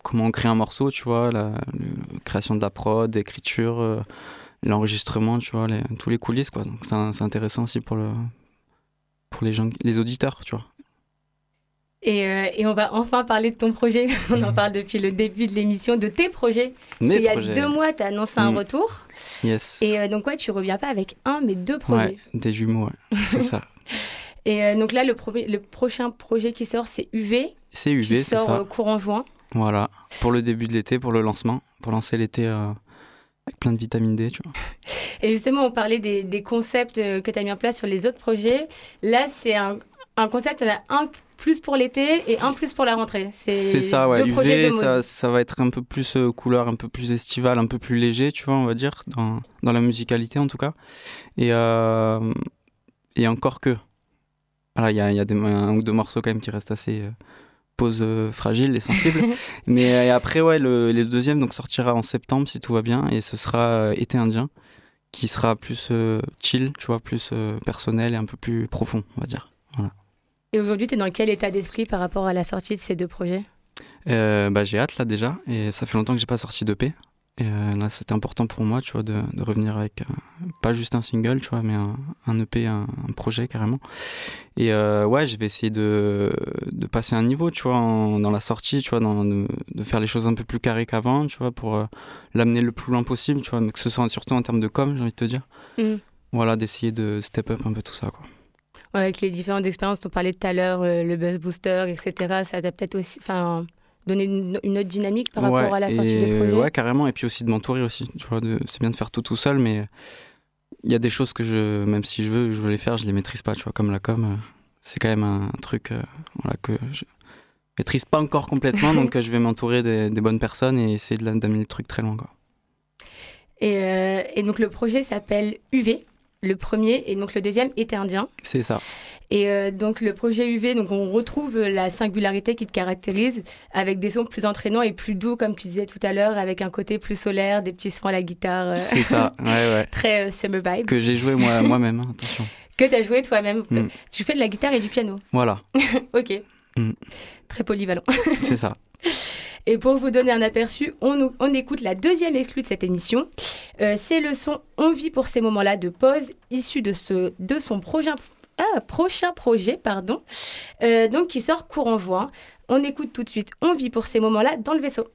Speaker 4: comment on crée un morceau, tu vois, la, la création de la prod, l'écriture. L'enregistrement, tu vois, les, tous les coulisses, quoi. Donc c'est intéressant aussi pour, le, pour les gens, les auditeurs, tu vois.
Speaker 2: Et, euh, et on va enfin parler de ton projet. on en parle depuis le début de l'émission, de tes projets. Parce qu'il y a
Speaker 4: projets.
Speaker 2: deux mois, tu as annoncé un
Speaker 4: Mm.
Speaker 2: retour.
Speaker 4: Yes.
Speaker 2: Et euh, donc, ouais, tu reviens pas avec un, mais deux projets.
Speaker 4: Ouais, des jumeaux, ouais. c'est ça.
Speaker 2: Et euh, donc là, le, le prochain projet qui sort, c'est UV,
Speaker 4: C'est
Speaker 2: qui
Speaker 4: UV, c'est
Speaker 2: sort
Speaker 4: ça.
Speaker 2: euh, courant juin.
Speaker 4: Voilà. Pour le début de l'été, pour le lancement, pour lancer l'été avec plein de vitamine D, tu vois.
Speaker 2: Et justement, on parlait des, des concepts euh, que tu as mis en place sur les autres projets. Là, c'est un, un concept, il y en a un plus pour l'été et un plus pour la rentrée.
Speaker 4: C'est ça, ouais. UV, ça, ça, va être un peu plus euh, couleur, un peu plus estival, un peu plus léger, tu vois, on va dire, dans, dans la musicalité en tout cas. Et, euh, et encore que. Voilà, il y a, y a des, un ou deux morceaux quand même qui restent assez pause euh, fragile et sensible. Mais après, ouais, le, le, deuxième donc, sortira en septembre si tout va bien et ce sera Été indien qui sera plus chill, tu vois, plus personnel et un peu plus profond, on va dire. Voilà.
Speaker 2: Et aujourd'hui, tu es dans quel état d'esprit par rapport à la sortie de ces deux projets?
Speaker 4: Euh, bah, J'ai hâte là déjà, et ça fait longtemps que j'ai pas sorti d'EP. Et euh, là, c'était important pour moi, tu vois, de, de revenir avec euh, pas juste un single, tu vois, mais un, un EP, un, un, projet carrément. Et euh, ouais, je vais essayer de, de passer un niveau, tu vois, en, dans la sortie, tu vois, dans, de, de, faire les choses un peu plus carrées qu'avant, tu vois, pour euh, l'amener le plus loin possible, tu vois, mais que ce soit surtout en termes de com, j'ai envie de te dire. Mm. Voilà, d'essayer de step up un peu tout ça, quoi
Speaker 2: avec les différentes expériences dont on parlait tout à l'heure, euh, le buzz booster, etc., ça t'a peut-être aussi enfin, donné une, une, autre dynamique par
Speaker 4: ouais,
Speaker 2: rapport à la sortie des projets
Speaker 4: Ouais, carrément. Et puis aussi de m'entourer aussi. Tu vois, de, c'est bien de faire tout tout seul, mais il y a des choses que je, même si je veux, je veux les faire, je les maîtrise pas. Tu vois, comme la com, euh, c'est quand même un, un truc euh, voilà, que je maîtrise pas encore complètement, donc je vais m'entourer des, des, bonnes personnes et essayer de d'amener le truc très loin. Quoi.
Speaker 2: Et, euh, et donc le projet s'appelle UV le premier et donc le deuxième était indien.
Speaker 4: C'est ça.
Speaker 2: Et euh, donc le projet UV, donc on retrouve la singularité qui te caractérise avec des sons plus entraînants et plus doux comme tu disais tout à l'heure, avec un côté plus solaire, des petits sons à la guitare. Euh,
Speaker 4: C'est ça, ouais, ouais.
Speaker 2: très euh, summer vibes.
Speaker 4: Que j'ai joué moi, moi-même, hein, attention.
Speaker 2: Que tu as joué toi-même. Mm. Tu fais de la guitare et du piano.
Speaker 4: Voilà.
Speaker 2: ok. Mm. Très polyvalent.
Speaker 4: C'est ça.
Speaker 2: Et pour vous donner un aperçu, on, on écoute la deuxième exclue de cette émission. Euh, c'est le son On vit pour ces moments-là de pause, issu de, ce, de son projet, ah, prochain projet, pardon, euh, donc qui sort courant juin. On écoute tout de suite On vit pour ces moments-là dans le vaisseau.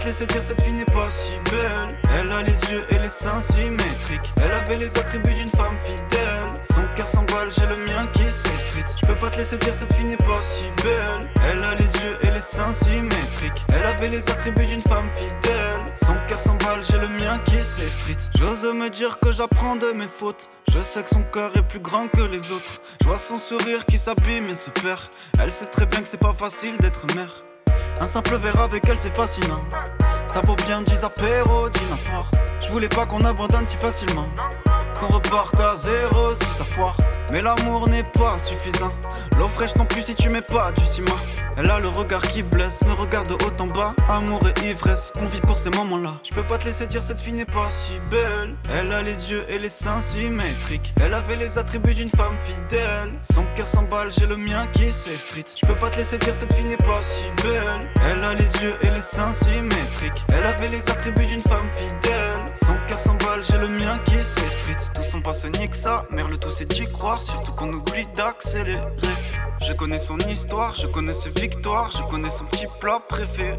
Speaker 9: Te laisser dire cette fille n'est pas si belle. Elle a les yeux et les seins symétriques. Elle avait les attributs d'une femme fidèle. Son cœur s'emballe, j'ai le mien qui s'effrite. Je peux pas te laisser dire cette fille n'est pas si belle. Elle a les yeux et les seins symétriques. Elle avait les attributs d'une femme fidèle. Son cœur s'emballe, j'ai le mien qui s'effrite. J'ose me dire que j'apprends de mes fautes. Je sais que son cœur est plus grand que les autres. Je vois son sourire qui s'abîme et se perd. Elle sait très bien que c'est pas facile d'être mère un simple verre avec elle c'est fascinant. Ça vaut bien 10 apéros dînatoires Je voulais pas qu'on abandonne si facilement. Qu'on reparte à zéro si ça foire. Mais l'amour n'est pas suffisant. L'eau fraîche non plus si tu mets pas du ciment Elle a le regard qui blesse, me regarde de haut en bas. Amour et ivresse, on vit pour ces moments-là. Je peux pas te laisser dire cette fille n'est pas si belle. Elle a les yeux et les seins symétriques. Elle avait les attributs d'une femme fidèle. Son cœur s'emballe, j'ai le mien qui s'effrite. Je peux pas te laisser dire cette fille n'est pas si belle. Elle a les yeux et les seins symétriques. Elle avait les attributs d'une femme fidèle. Son cœur s'emballe, j'ai le mien qui s'effrite. Tout son passé nique ça, mère le tout c'est d'y croire. Surtout qu'on oublie d'accélérer. Je connais son histoire, je connais ses je connais son petit plat préféré.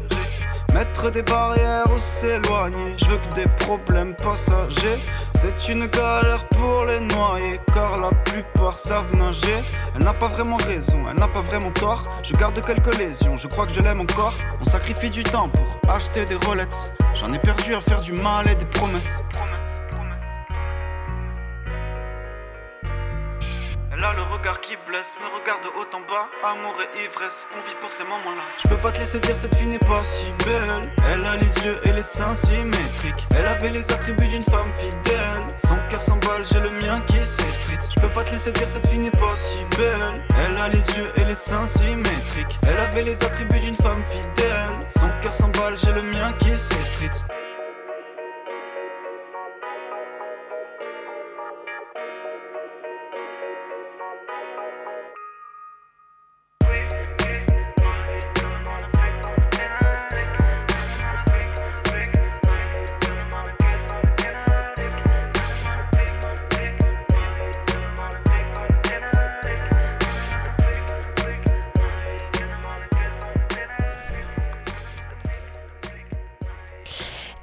Speaker 9: Mettre des barrières ou s'éloigner, je veux que des problèmes passagers. C'est une galère pour les noyer, car la plupart savent nager. Elle n'a pas vraiment raison, elle n'a pas vraiment tort. Je garde quelques lésions, je crois que je l'aime encore. On sacrifie du temps pour acheter des Rolex. J'en ai perdu à faire du mal et des promesses. Le regard qui blesse, me regarde de haut en bas. Amour et ivresse, on vit pour ces moments-là. Je peux pas te laisser dire cette fille n'est pas si belle. Elle a les yeux et les seins symétriques. Elle avait les attributs d'une femme fidèle. Son cœur s'emballe, j'ai le mien qui s'effrite. Je peux pas te laisser dire cette fille n'est pas si belle. Elle a les yeux et les seins symétriques. Elle avait les attributs d'une femme fidèle. Son cœur s'emballe, j'ai le mien qui s'effrite.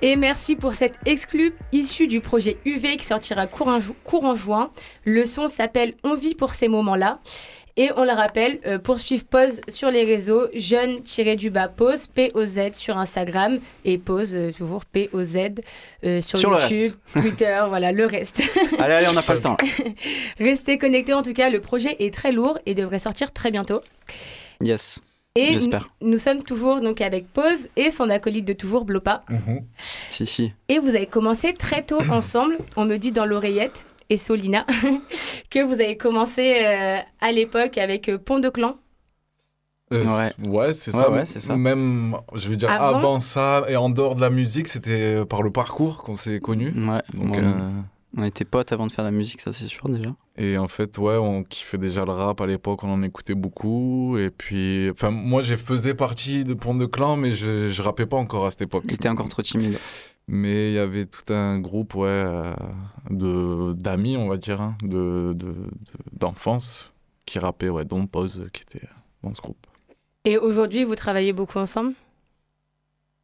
Speaker 2: Et merci pour cette exclue issue du projet UV qui sortira courant, juin. Le son s'appelle On vit pour ces moments-là. Et on le rappelle, euh, poursuivre Pause sur les réseaux, jeune-du-bas Pause, P-O-Z sur Instagram et Pause, euh, toujours P-O-Z euh, sur,
Speaker 4: Sur
Speaker 2: YouTube, Twitter, voilà, le reste.
Speaker 4: Allez, allez, on n'a pas le temps.
Speaker 2: Restez connectés en tout cas, le projet est très lourd et devrait sortir très bientôt.
Speaker 4: Yes.
Speaker 2: Et
Speaker 4: J'espère.
Speaker 2: nous, nous sommes toujours donc avec Pause et son acolyte de toujours, Blopa.
Speaker 4: Si, si.
Speaker 2: Et vous avez commencé très tôt ensemble, on me dit dans l'oreillette, et Solina, que vous avez commencé euh, à l'époque avec euh, Pont de Clan.
Speaker 10: Euh,
Speaker 4: Ouais.
Speaker 10: c'est
Speaker 4: Ouais,
Speaker 10: ça.
Speaker 4: ouais, c'est ça.
Speaker 10: Même, je veux dire,
Speaker 2: Avant
Speaker 10: avant, ça et en dehors de la musique, c'était par le parcours qu'on s'est connus.
Speaker 4: Ouais,
Speaker 10: Donc,
Speaker 4: on,
Speaker 10: euh,
Speaker 4: on était potes avant de faire la musique, ça c'est sûr déjà.
Speaker 10: Et en fait, ouais, on kiffait déjà le rap à l'époque, on en écoutait beaucoup. Et puis, enfin, moi, je faisais partie de Pont de Clan, mais je, je rappais pas encore à cette époque.
Speaker 4: Il était encore trop timide.
Speaker 10: Mais il y avait tout un groupe, ouais, euh, de d'amis, on va dire, hein, de de- de- d'enfance qui rappaient, ouais, dont Pause, qui était dans ce groupe.
Speaker 2: Et aujourd'hui, vous travaillez beaucoup ensemble?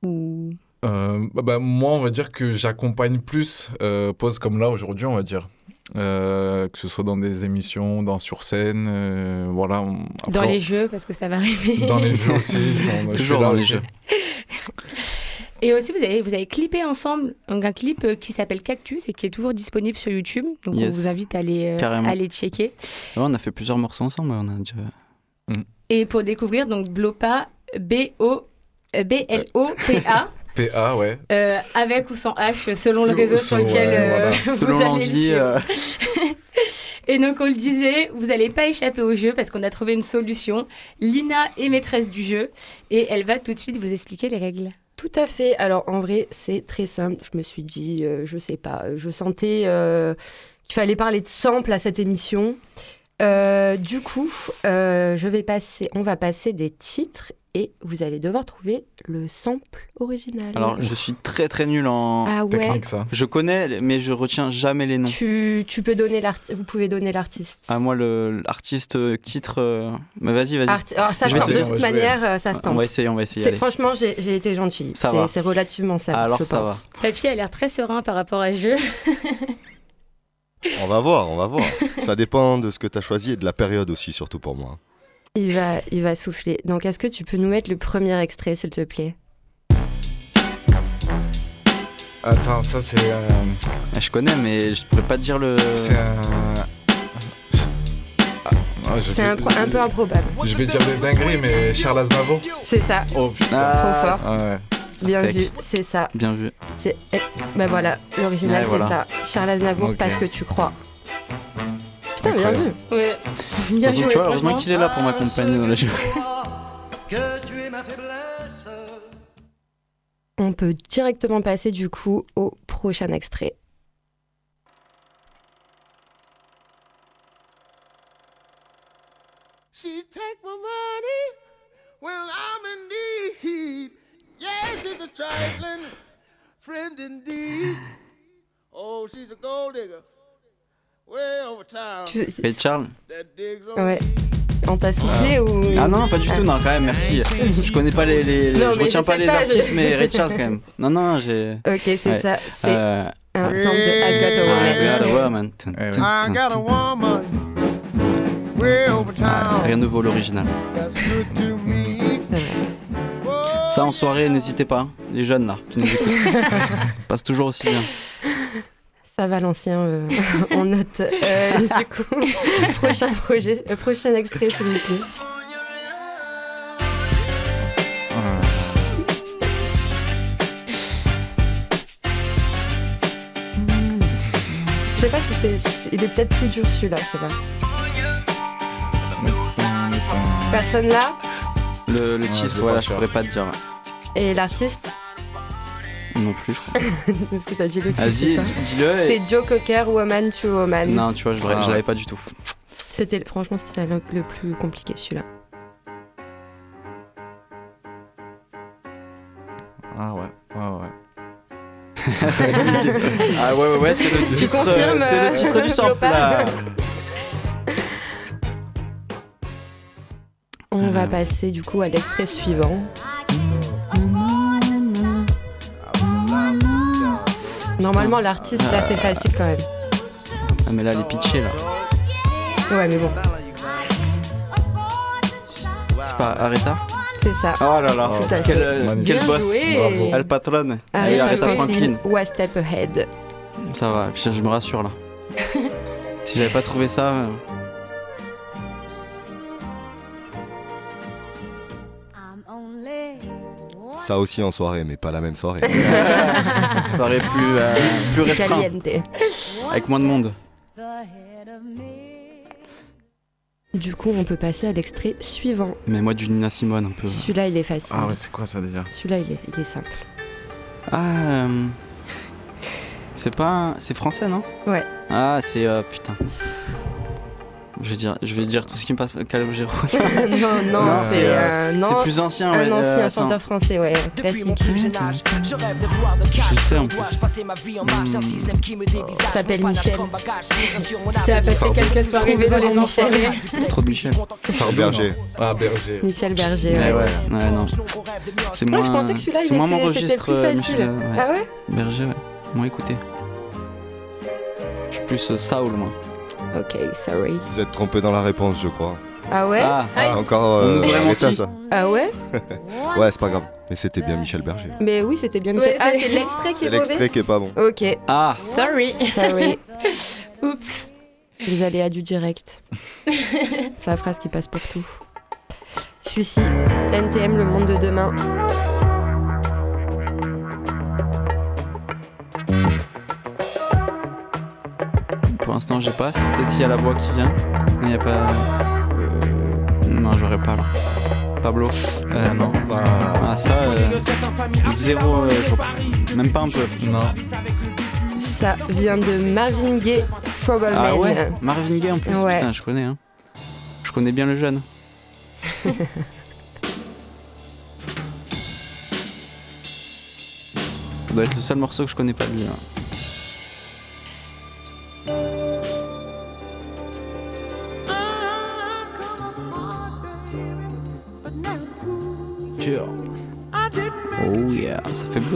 Speaker 2: Ou...
Speaker 10: Euh, bah, bah, moi, on va dire que j'accompagne plus euh, Pause comme là aujourd'hui, on va dire. Euh, que ce soit dans des émissions, dans sur scène, euh, voilà. on-
Speaker 2: Dans les jeux, parce que ça va arriver.
Speaker 10: dans les jeux aussi. on-
Speaker 4: Toujours dans les jeux.
Speaker 2: Et aussi, vous avez, vous avez clippé ensemble donc un clip qui s'appelle Cactus et qui est toujours disponible sur YouTube. Donc on vous invite à aller, euh, à aller checker.
Speaker 4: Ouais, on a fait plusieurs morceaux ensemble. On a déjà...
Speaker 2: Et pour découvrir, donc Blopa, B-O... B-L-O-P-A,
Speaker 10: PA, ouais.
Speaker 2: euh, avec ou sans H, selon le réseau sur
Speaker 10: Ouais,
Speaker 2: lequel euh,
Speaker 10: voilà.
Speaker 2: vous
Speaker 4: Selon
Speaker 2: allez le
Speaker 4: euh,
Speaker 2: Et donc, on le disait, vous n'allez pas échapper au jeu parce qu'on a trouvé une solution. Lina est maîtresse du jeu et elle va tout de suite vous expliquer les règles.
Speaker 3: Tout à fait. Alors en vrai, c'est très simple. Je me suis dit, euh, je sais pas, euh, je sentais euh, qu'il fallait parler de sample à cette émission. Euh, du coup, euh, je vais passer, on va passer des titres et vous allez devoir trouver le sample original.
Speaker 4: Alors, je suis très très nul en.
Speaker 3: ah ouais.
Speaker 10: Technique, ça.
Speaker 4: Je connais, mais je retiens jamais les noms.
Speaker 3: Tu, tu peux donner l'artiste. Vous pouvez donner l'artiste.
Speaker 4: Ah, moi, le- l'artiste, euh, titre. euh, Mais vas-y, vas-y.
Speaker 3: Arti- Alors ça
Speaker 4: Je
Speaker 3: tente.
Speaker 4: te
Speaker 3: De toute
Speaker 10: je vais-
Speaker 3: manière, euh, ça se
Speaker 4: on
Speaker 3: tente.
Speaker 4: va essayer, on va essayer.
Speaker 3: Franchement, j'ai été gentille.
Speaker 4: Ça
Speaker 3: C'est-
Speaker 4: va.
Speaker 3: C'est relativement simple.
Speaker 4: Alors,
Speaker 3: je
Speaker 4: ça
Speaker 3: pense.
Speaker 2: Papy a l'air très serein par rapport à ce jeu.
Speaker 11: On va voir, on va voir. Ça dépend de ce que tu as choisi et de la période aussi, surtout pour moi.
Speaker 3: Il va, il va souffler. Donc, est-ce que tu peux nous mettre le premier extrait, s'il te plaît?
Speaker 10: Attends, ça, c'est. euh,
Speaker 4: Ah, Je connais, mais je pourrais pas te dire le.
Speaker 10: c'est un. Ah,
Speaker 3: C'est un, peu improbable.
Speaker 10: Je vais dire des dingueries, mais Charles Aznavour.
Speaker 3: C'est ça,
Speaker 10: Oh putain.
Speaker 4: Ah,
Speaker 3: trop fort.
Speaker 10: Ouais.
Speaker 3: Bien
Speaker 4: Tech.
Speaker 3: vu, c'est ça.
Speaker 4: Bien vu.
Speaker 3: C'est... eh, Ben voilà, l'original,
Speaker 4: Ouais,
Speaker 3: c'est
Speaker 4: voilà.
Speaker 3: ça. Charles Aznavour, parce que tu crois. Putain, bien vu.
Speaker 2: Ouais. Bien joué,
Speaker 4: tu vois, heureusement qu'il est là pour m'accompagner dans le jeu.
Speaker 9: Que tu es ma faiblesse.
Speaker 3: On peut directement passer du coup au prochain extrait.
Speaker 9: She take my money when I'm in need. Yeah, she's a trifling friend indeed. Oh, she's a gold digger. Way over town.
Speaker 3: Tu-
Speaker 4: Et Charles
Speaker 3: Ouais. On t'a soufflé ou
Speaker 4: Ah non, pas du tout, non, quand même, merci. Je connais pas les. les-
Speaker 3: Non,
Speaker 4: je retiens
Speaker 3: je
Speaker 4: pas les
Speaker 3: pas,
Speaker 4: artistes,
Speaker 3: je-
Speaker 4: mais Ray Charles quand même. Non, non, j'ai.
Speaker 3: Ok, c'est
Speaker 4: Ouais.
Speaker 3: ça. C'est
Speaker 4: Euh,
Speaker 3: un sample de I've Got a Woman.
Speaker 4: I got a woman. Tum,
Speaker 9: I got a woman way over
Speaker 4: Ah. Rien de vaut l'original. Ça en soirée, n'hésitez pas, hein, les jeunes là, qui nous écoutent. Passe toujours aussi bien.
Speaker 3: Ça va l'ancien, euh, on note. Euh, du coup, prochain projet, euh, prochain extrait, s'il vous plaît. Je sais pas si c'est, il est peut-être plus dur celui-là, je sais pas. Personne là?
Speaker 4: Le, le titre, voilà, je pourrais pas te dire.
Speaker 3: et l'artiste?
Speaker 4: Non plus, je crois.
Speaker 3: Parce que t'as dit le titre.
Speaker 4: Vas-y, dis-le. et-
Speaker 3: C'est Joe Cocker, Woman to Woman.
Speaker 4: Non, tu vois, je l'aurais-
Speaker 10: Ah.
Speaker 4: je l'avais pas du tout.
Speaker 3: C'était, franchement, c'était le, le plus compliqué celui-là.
Speaker 10: Ah ouais, ouais, ouais.
Speaker 4: ah ouais, ouais, ouais, c'est le
Speaker 3: Tu
Speaker 4: titre.
Speaker 3: confirmes,
Speaker 4: C'est
Speaker 3: euh,
Speaker 4: le titre du sample.
Speaker 3: On va passer du coup à l'extrait suivant. Normalement, l'artiste, là, c'est facile quand même.
Speaker 4: Ah, mais là, elle est pitchée, là.
Speaker 3: Ouais, mais bon,
Speaker 4: C'est pas Aretha
Speaker 3: c'est ça.
Speaker 4: Oh là là,
Speaker 3: Tout à
Speaker 4: quel,
Speaker 3: fait.
Speaker 4: euh, quel
Speaker 2: Bien
Speaker 4: boss.
Speaker 2: joué.
Speaker 6: Bravo.
Speaker 4: Elle patronne. Et Aretha Franklin.
Speaker 3: One Step Ahead.
Speaker 4: Ça va, Putain, je me rassure là. si j'avais pas trouvé ça. euh,
Speaker 11: Ça aussi en soirée, mais pas la même soirée.
Speaker 4: soirée plus, euh, plus restreinte,
Speaker 3: Caliente.
Speaker 4: avec moins de monde.
Speaker 3: Du coup, on peut passer à l'extrait suivant.
Speaker 4: Mais moi, du Nina Simone un peu.
Speaker 3: Celui-là, il est facile.
Speaker 6: Ah ouais, c'est quoi ça déjà
Speaker 3: Celui-là, il est, il est simple.
Speaker 4: Ah. euh, C'est pas. C'est français, non?
Speaker 3: Ouais.
Speaker 4: Ah, c'est. euh, putain. Je vais, dire, je vais dire tout ce qui me passe. Calogero.
Speaker 3: non, non,
Speaker 4: Non,
Speaker 3: c'est
Speaker 4: euh,
Speaker 3: euh,
Speaker 4: plus ancien, ouais.
Speaker 3: un
Speaker 4: euh,
Speaker 3: ancien chanteur français, ouais, classique.
Speaker 4: Je sais en plus.
Speaker 3: Ça s'appelle Michel.
Speaker 2: Ça a passé quelques soirées
Speaker 3: le
Speaker 2: les.
Speaker 3: Michel.
Speaker 4: Trop de Michel.
Speaker 6: Sardou,
Speaker 11: Berger.
Speaker 6: Ah, Berger.
Speaker 3: Michel Berger,
Speaker 4: Ouais,
Speaker 3: ouais.
Speaker 4: ouais, ouais, non. C'est
Speaker 3: Moi,
Speaker 4: moins.
Speaker 3: je pensais que celui-là, il était,
Speaker 4: registre.
Speaker 3: plus
Speaker 4: euh,
Speaker 3: facile.
Speaker 4: Michel, ouais.
Speaker 3: Ah ouais?
Speaker 4: Berger, ouais. Moins écouté. Je suis plus euh, Saul, moi.
Speaker 3: Ok, sorry.
Speaker 11: Vous êtes trompé dans la réponse, je crois.
Speaker 3: Ah ouais
Speaker 4: Ah,
Speaker 11: C'est encore
Speaker 4: On
Speaker 11: euh, ça.
Speaker 3: Ah ouais
Speaker 11: Ouais, c'est pas grave. Mais c'était bien Michel Berger.
Speaker 3: Mais oui, c'était bien Michel.
Speaker 2: Ouais,
Speaker 3: ah,
Speaker 2: c'est-
Speaker 3: c'est l'extrait qui
Speaker 11: C'est
Speaker 3: est mauvais
Speaker 11: l'extrait qui est pas bon.
Speaker 3: Ok,
Speaker 4: ah.
Speaker 2: Sorry.
Speaker 3: sorry.
Speaker 2: Oups.
Speaker 3: Les aléas du direct. c'est la phrase qui passe pour tout. Celui-ci, NTM, le monde de demain.
Speaker 4: L'instant, j'ai pas. C'est peut-être s'il y a la voix qui vient. Il n'y a pas. Non, j'aurais pas là. Pablo.
Speaker 6: Euh, non, bah.
Speaker 4: Ah, ça, euh, zéro. euh, Même pas un peu.
Speaker 6: Non.
Speaker 3: Ça vient de Marvin Gaye, Trouble
Speaker 4: Ah
Speaker 3: Man.
Speaker 4: ouais Marvin Gaye en plus.
Speaker 3: Ouais.
Speaker 4: Putain, je connais. Hein. Je connais bien le jeune. Ça doit être le seul morceau que je connais pas de lui. hein.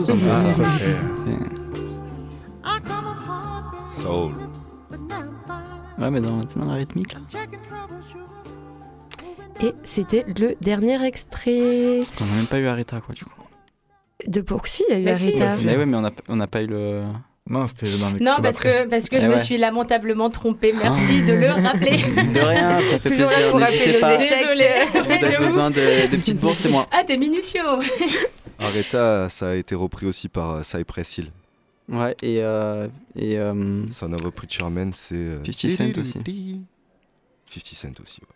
Speaker 4: Peu
Speaker 6: Ah,
Speaker 4: ça. C'est-
Speaker 11: Soul.
Speaker 4: Ouais, mais dans, dans la rythmique là.
Speaker 3: Et c'était le dernier extrait
Speaker 4: On a même pas eu Aretha quoi du coup.
Speaker 3: de Pourxy. Il y a eu
Speaker 2: Bah si.
Speaker 3: Aretha.
Speaker 6: Si.
Speaker 4: Mais ouais, mais on a, on a pas eu le.
Speaker 6: Non, c'était dans
Speaker 2: Non, parce que, parce que
Speaker 4: Eh
Speaker 2: je me
Speaker 4: ouais.
Speaker 2: suis lamentablement trompée. Merci de le rappeler.
Speaker 4: De rien, ça fait
Speaker 3: Toujours là
Speaker 4: plaisir.
Speaker 3: pour rappeler nos échecs.
Speaker 2: Désolée.
Speaker 4: Si vous avez
Speaker 2: De
Speaker 4: besoin de, des petites bourses, c'est moi.
Speaker 2: Ah, t'es minutieux.
Speaker 11: Aretha, ça a été repris aussi par euh, Cypress Hill.
Speaker 4: Ouais, et. Euh, et euh,
Speaker 11: Son of a Preacher Man, c'est. euh,
Speaker 4: 50 Cent aussi.
Speaker 11: 50 Cent aussi, ouais.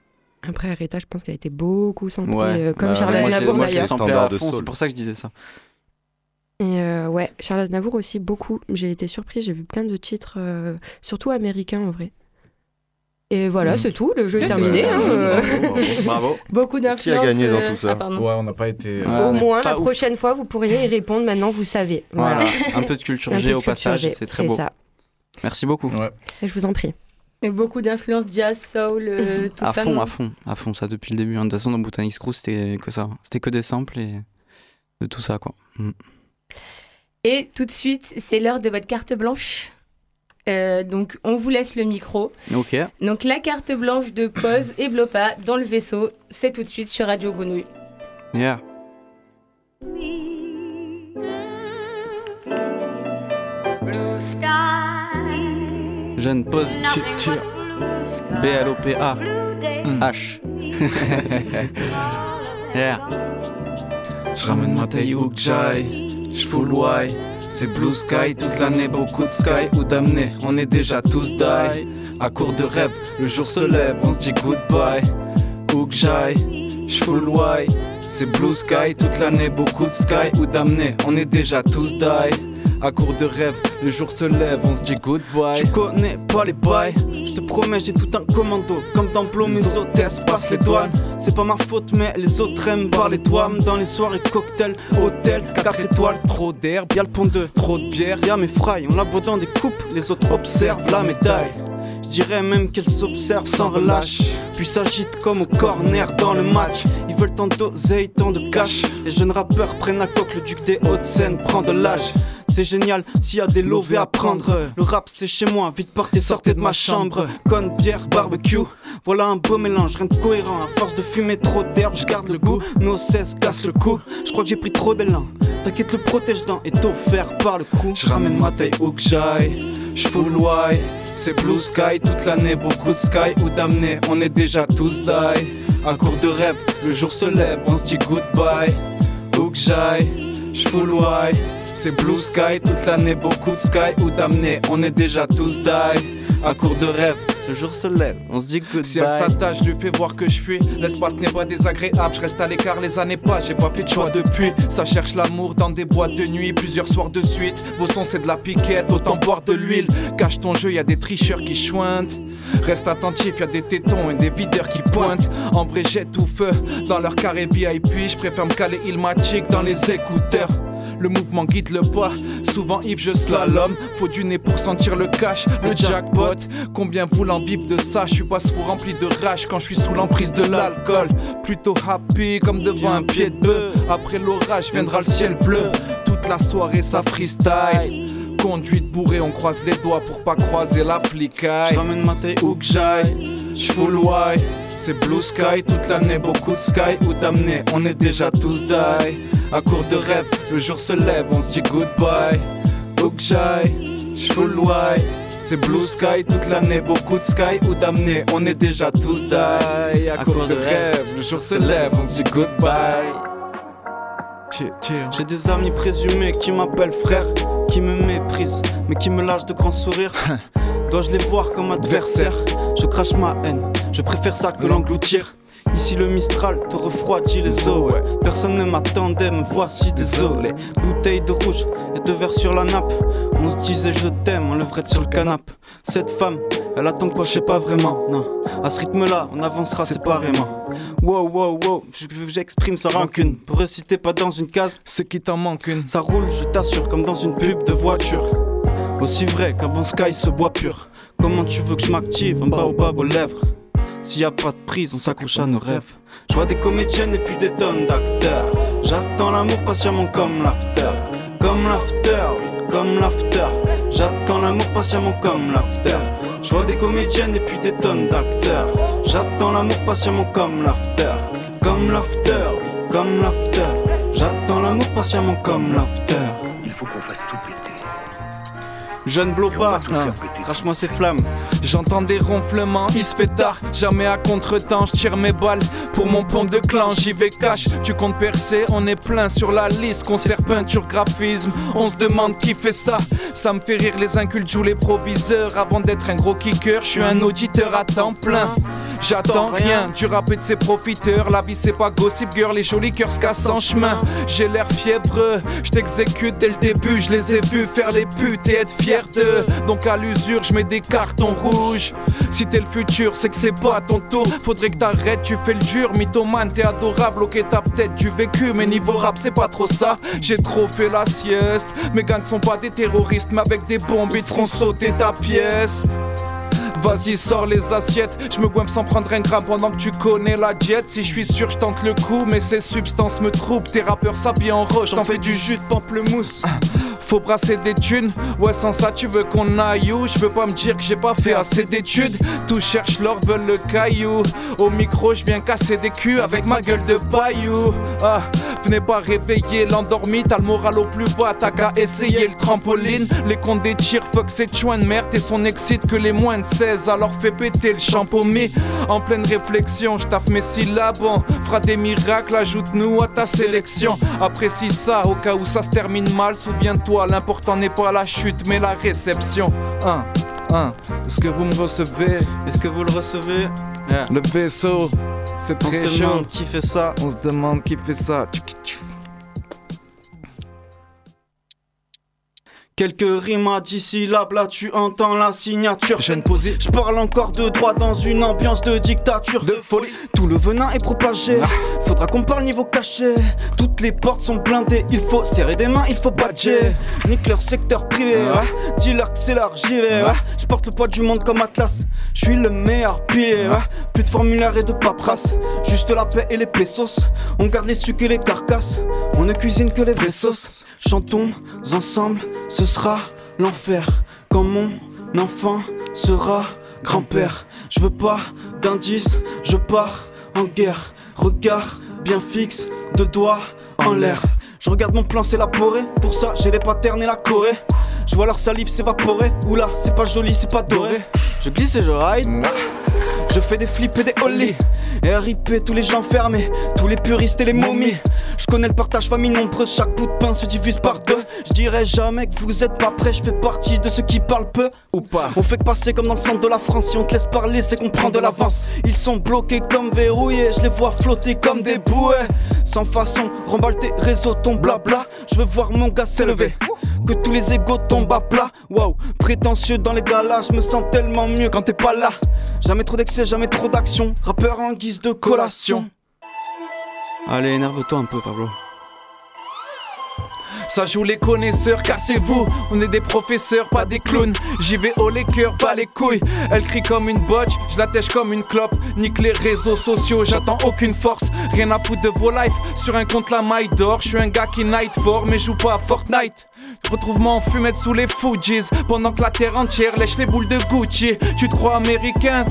Speaker 3: Après Aretha, je pense qu'elle a été beaucoup samplée,
Speaker 4: ouais.
Speaker 3: euh, comme
Speaker 4: bah, je l'ai
Speaker 3: d'ailleurs.
Speaker 4: C'est pour ça que je disais ça.
Speaker 3: Et euh, ouais, Charles Aznavour aussi beaucoup. J'ai été surprise, j'ai vu plein de titres, euh, surtout américains en vrai. Et voilà,
Speaker 6: Mm.
Speaker 3: c'est tout, le jeu est terminé.
Speaker 2: c'est
Speaker 3: hein, euh.
Speaker 4: Bravo, bravo. Bravo.
Speaker 2: Beaucoup d'influence.
Speaker 11: gagné dans
Speaker 2: euh,
Speaker 11: tout ça
Speaker 2: ah.
Speaker 6: Ouais, on n'a pas été.
Speaker 3: Au
Speaker 4: est
Speaker 3: moins,
Speaker 4: pas
Speaker 3: la
Speaker 4: ouf.
Speaker 3: prochaine fois, vous pourriez y répondre. Maintenant, vous savez.
Speaker 4: Voilà, un peu de culture G au passage, c'est très beau.
Speaker 3: ça.
Speaker 4: Merci beaucoup.
Speaker 6: Ouais.
Speaker 3: Et je vous en prie.
Speaker 2: Et beaucoup d'influence jazz, soul, euh, tout
Speaker 4: À
Speaker 2: ça.
Speaker 4: fond,
Speaker 2: non
Speaker 4: à fond, à fond, ça depuis le début. hein. De toute façon, dans Botanics Crew, c'était que ça. C'était que des samples et de tout ça, quoi. Mm.
Speaker 2: Et tout de suite, c'est l'heure de votre carte blanche. Euh, donc, on vous laisse le micro.
Speaker 4: Ok.
Speaker 2: Donc, la carte blanche de pause et Blopa dans le vaisseau, c'est tout de suite sur Radio Grenouille.
Speaker 4: Yeah. Jeune pause.
Speaker 6: Tire, tire.
Speaker 4: B-L-O-P-A.
Speaker 6: Mm.
Speaker 4: H. yeah.
Speaker 9: Je ramène ma taille où que j'aille, je why. C'est blue sky toute l'année, beaucoup de sky ou d'amener. On est déjà tous die. À court de rêve, le jour se lève, on se dit goodbye. Où que j'aille, je full why. C'est blue sky toute l'année, beaucoup de sky ou d'amener. On est déjà tous die. À court de rêve, le jour se lève, on se dit goodbye.
Speaker 4: Tu connais pas les bails. Je te promets, j'ai tout un commando. Comme dans Blo, mes hôtesses passent les douanes. C'est pas ma faute, mais les autres aiment parler toi. Dans les soirées cocktails, hôtel, 4 étoiles.
Speaker 9: Trop d'herbe,
Speaker 4: Y'a le pont 2,
Speaker 9: trop de bière.
Speaker 4: Y'a mes frailles, on la boit dans des coupes. Les autres observent la médaille. Je dirais même qu'elle s'observe sans relâche. Puis s'agite comme au corner dans le match. Ils veulent tant d'oseille, tant de cash. Les jeunes rappeurs prennent la coque, le duc des Hauts-de-Seine prend de l'âge. C'est génial s'il y a des lovés à prendre. Le rap c'est chez moi, vite partez, sortez de ma chambre. Conne, bière, barbecue, voilà un beau mélange, rien de cohérent. À force de fumer trop d'herbe, je garde le goût. Nos cesse casse le cou, je crois que j'ai pris trop d'élan. T'inquiète, le protège dans est offert par le crew.
Speaker 12: Je ramène ma taille où que j'aille, je why. C'est blue sky toute l'année, beaucoup de sky ou d'amener. On est déjà tous die. À court de rêve, le jour se lève, on se dit goodbye. Où que j'aille, je why. C'est blue sky toute l'année, beaucoup sky ou d'amener. On est déjà tous die. À court de rêve, le jour se lève, on se dit goodbye.
Speaker 10: Si elle s'attache, je lui fais voir que je fuis. L'espace n'est pas désagréable, je reste à l'écart, les années passent, j'ai pas fait de choix depuis. Ça cherche l'amour dans des boîtes de nuit, plusieurs soirs de suite. Vos sons c'est de la piquette, autant boire de l'huile. Cache ton jeu, y a des tricheurs qui chointent. Reste attentif, y a des tétons et des videurs qui pointent. En vrai, j'ai tout feu dans leur carré VIP. Je préfère me caler ilmatic dans les écouteurs. Le mouvement guide le pas. Souvent Yves, je slalom. Faut du nez pour sentir le cash, le jackpot. Combien voulant vivre de ça? Je suis pas fou rempli de rage quand je suis sous l'emprise de l'alcool. Plutôt happy comme devant un pied de bœuf. Après l'orage viendra le ciel bleu. Toute la soirée, ça freestyle. Conduite bourrée, on croise les doigts pour pas croiser la flicaille.
Speaker 4: J'ramène ma taille où que j'aille,
Speaker 12: j'full why. C'est blue sky toute l'année, beaucoup de sky où d'amener. On est déjà tous die. À court de rêve, le jour se lève, on se dit goodbye. J'full why. C'est blue sky toute l'année, beaucoup de sky où d'amener. On est déjà tous die. À, court de rêve, le jour se lève, on se dit goodbye.
Speaker 4: J'ai des amis présumés qui m'appellent frère, qui me méprisent, mais qui me lâchent de grands sourires. Dois-je les voir comme adversaires? Je crache ma haine, je préfère ça que l'engloutir. Ici le Mistral te refroidit les os, ouais. Personne ne m'attendait, me voici désolé. Bouteille de rouge et de verre sur la nappe. On se disait je t'aime, on levrette sur le canapé. Cette femme, elle attend quoi, je sais pas vraiment, non. À ce rythme-là, on avancera séparément. Wow, wow, wow, j'exprime sa rancune. Pour réciter pas dans une case,
Speaker 10: c'est qui t'en manque une.
Speaker 4: Ça roule, je t'assure, comme dans une pub de voiture. Aussi vrai qu'avant Sky se boit pur. Comment tu veux que je m'active? En bas au bas aux lèvres S'il y a pas de prise, on s'accroche à nos rêves. Je vois des comédiennes et puis des tonnes d'acteurs. J'attends l'amour patiemment comme l'after. Comme l'after, oui, comme l'after. J'attends l'amour patiemment comme l'after. Je vois des comédiennes et puis des tonnes d'acteurs. J'attends l'amour patiemment comme l'after. Comme l'after, oui, comme l'after. J'attends l'amour patiemment comme l'after.
Speaker 13: Il faut qu'on fasse tout péter.
Speaker 4: Jeune bloba, crache-moi ces flammes.
Speaker 10: J'entends des ronflements, il se fait tard, jamais à contre-temps, je tire mes balles pour mon pompe de clan, j'y vais cash, tu comptes percer, on est plein sur la liste, concert, peinture, graphisme, on se demande qui fait ça, ça me fait rire les incultes jouent les proviseurs, avant d'être un gros kicker, je suis un auditeur à temps plein. J'attends rien du rap et de ses profiteurs. La vie c'est pas gossip girl, les jolis cœurs se cassent en chemin. J'ai l'air fiévreux, je t'exécute dès le début. Je les ai vus faire les putes et être fier Donc à l'usure, je mets des cartons rouges. Si t'es le futur, c'est que c'est pas ton tour. Faudrait que t'arrêtes, tu fais le dur. Mythomane, t'es adorable, ok, t'as peut-être du vécu. Mais niveau rap, c'est pas trop ça. J'ai trop fait la sieste. Mes gars ne sont pas des terroristes, mais avec des bombes, ils te sauter ta pièce. Vas-y, sors les assiettes. Je me sans prendre un gramme pendant que tu connais la diète. Si je suis sûr, je tente le coup, mais ces substances me troublent. Tes rappeurs s'habillent en roche, t'en fais du jus de pamplemousse. Faut brasser des thunes, ouais sans ça tu veux qu'on aille où? Je veux pas me dire que j'ai pas fait assez d'études. Tous cherchent l'or, veulent le caillou. Au micro je viens casser des culs avec ma gueule de paillou. Ah, venez pas réveiller l'endormi T'as le moral au plus bas, t'as qu'à essayer le trampoline. Les comptes des tirs, fuck chouin de merde Et son excite que les moins de 16 Alors fais péter le champomis En pleine réflexion, je taffe mes syllabes On fera des miracles, ajoute-nous à ta sélection. Apprécie ça au cas où ça se termine mal Souviens-toi l'important n'est pas la chute mais la réception. Hein, Est-ce que vous me recevez?
Speaker 4: Est-ce que vous le recevez?
Speaker 10: Le vaisseau, c'est très
Speaker 4: On se demande qui fait ça.
Speaker 10: On se demande qui fait ça.
Speaker 4: Quelques rimes à 10 syllabes, là tu entends la signature.
Speaker 10: Je ne posais,
Speaker 4: je parle encore de droit dans une ambiance de dictature.
Speaker 10: De folie,
Speaker 4: Tout le venin est propagé. Faudra qu'on parle niveau caché. Toutes les portes sont blindées. Il faut serrer des mains, il faut badger. Nique leur secteur privé. Ouais. Dis-leur que c'est j'y vais. Je porte le poids du monde comme Atlas. Je suis le meilleur pilier. Plus de formulaire et de paperasse. Juste la paix et les pesos. On garde les sucres et les carcasses. On ne cuisine que les vaisseaux. Chantons ensemble, ce sera l'enfer. Quand mon enfant sera grand-père. Je veux pas d'indices, je pars en guerre. Regard bien fixe, deux doigts en l'air. Je regarde mon plan s'élaborer, pour ça j'ai les patterns et la Corée. Je vois leur salive s'évaporer, oula, c'est pas joli, c'est pas doré. Je glisse et je ride. Je fais des flips et des holly. RIP, tous les gens fermés, tous les puristes et les momies. Je connais le partage famille nombreuse, chaque bout de pain se divise par deux. Je dirais jamais que vous êtes pas prêts, je fais partie de ceux qui parlent peu ou pas. On fait que passer comme dans le centre de la France, si on te laisse parler, c'est qu'on prend de l'avance. Ils sont bloqués comme verrouillés, je les vois flotter comme des bouées. Sans façon, remballe tes réseaux, ton blabla. Je veux voir mon gars s'élever que tous les égaux tombent à plat. Waouh, prétentieux dans les galas, je me sens tellement mieux quand t'es pas là. Jamais trop d'excès, jamais trop d'action. Rappeur en guise de collation.
Speaker 14: Allez, énerve-toi un peu, Pablo.
Speaker 10: Ça joue les connaisseurs, cassez-vous. On est des professeurs, pas des clowns. J'y vais haut les cœurs, pas les couilles. Elle crie comme une botch, je la tèche comme une clope. Nique les réseaux sociaux, j'attends aucune force. Rien à foutre de vos lives. Sur un compte la maille d'or, je suis un gars qui night fort, mais joue pas à Fortnite. Retrouve-moi en fumette sous les Fujis Pendant que la terre entière lèche les boules de Gucci Tu te crois américain?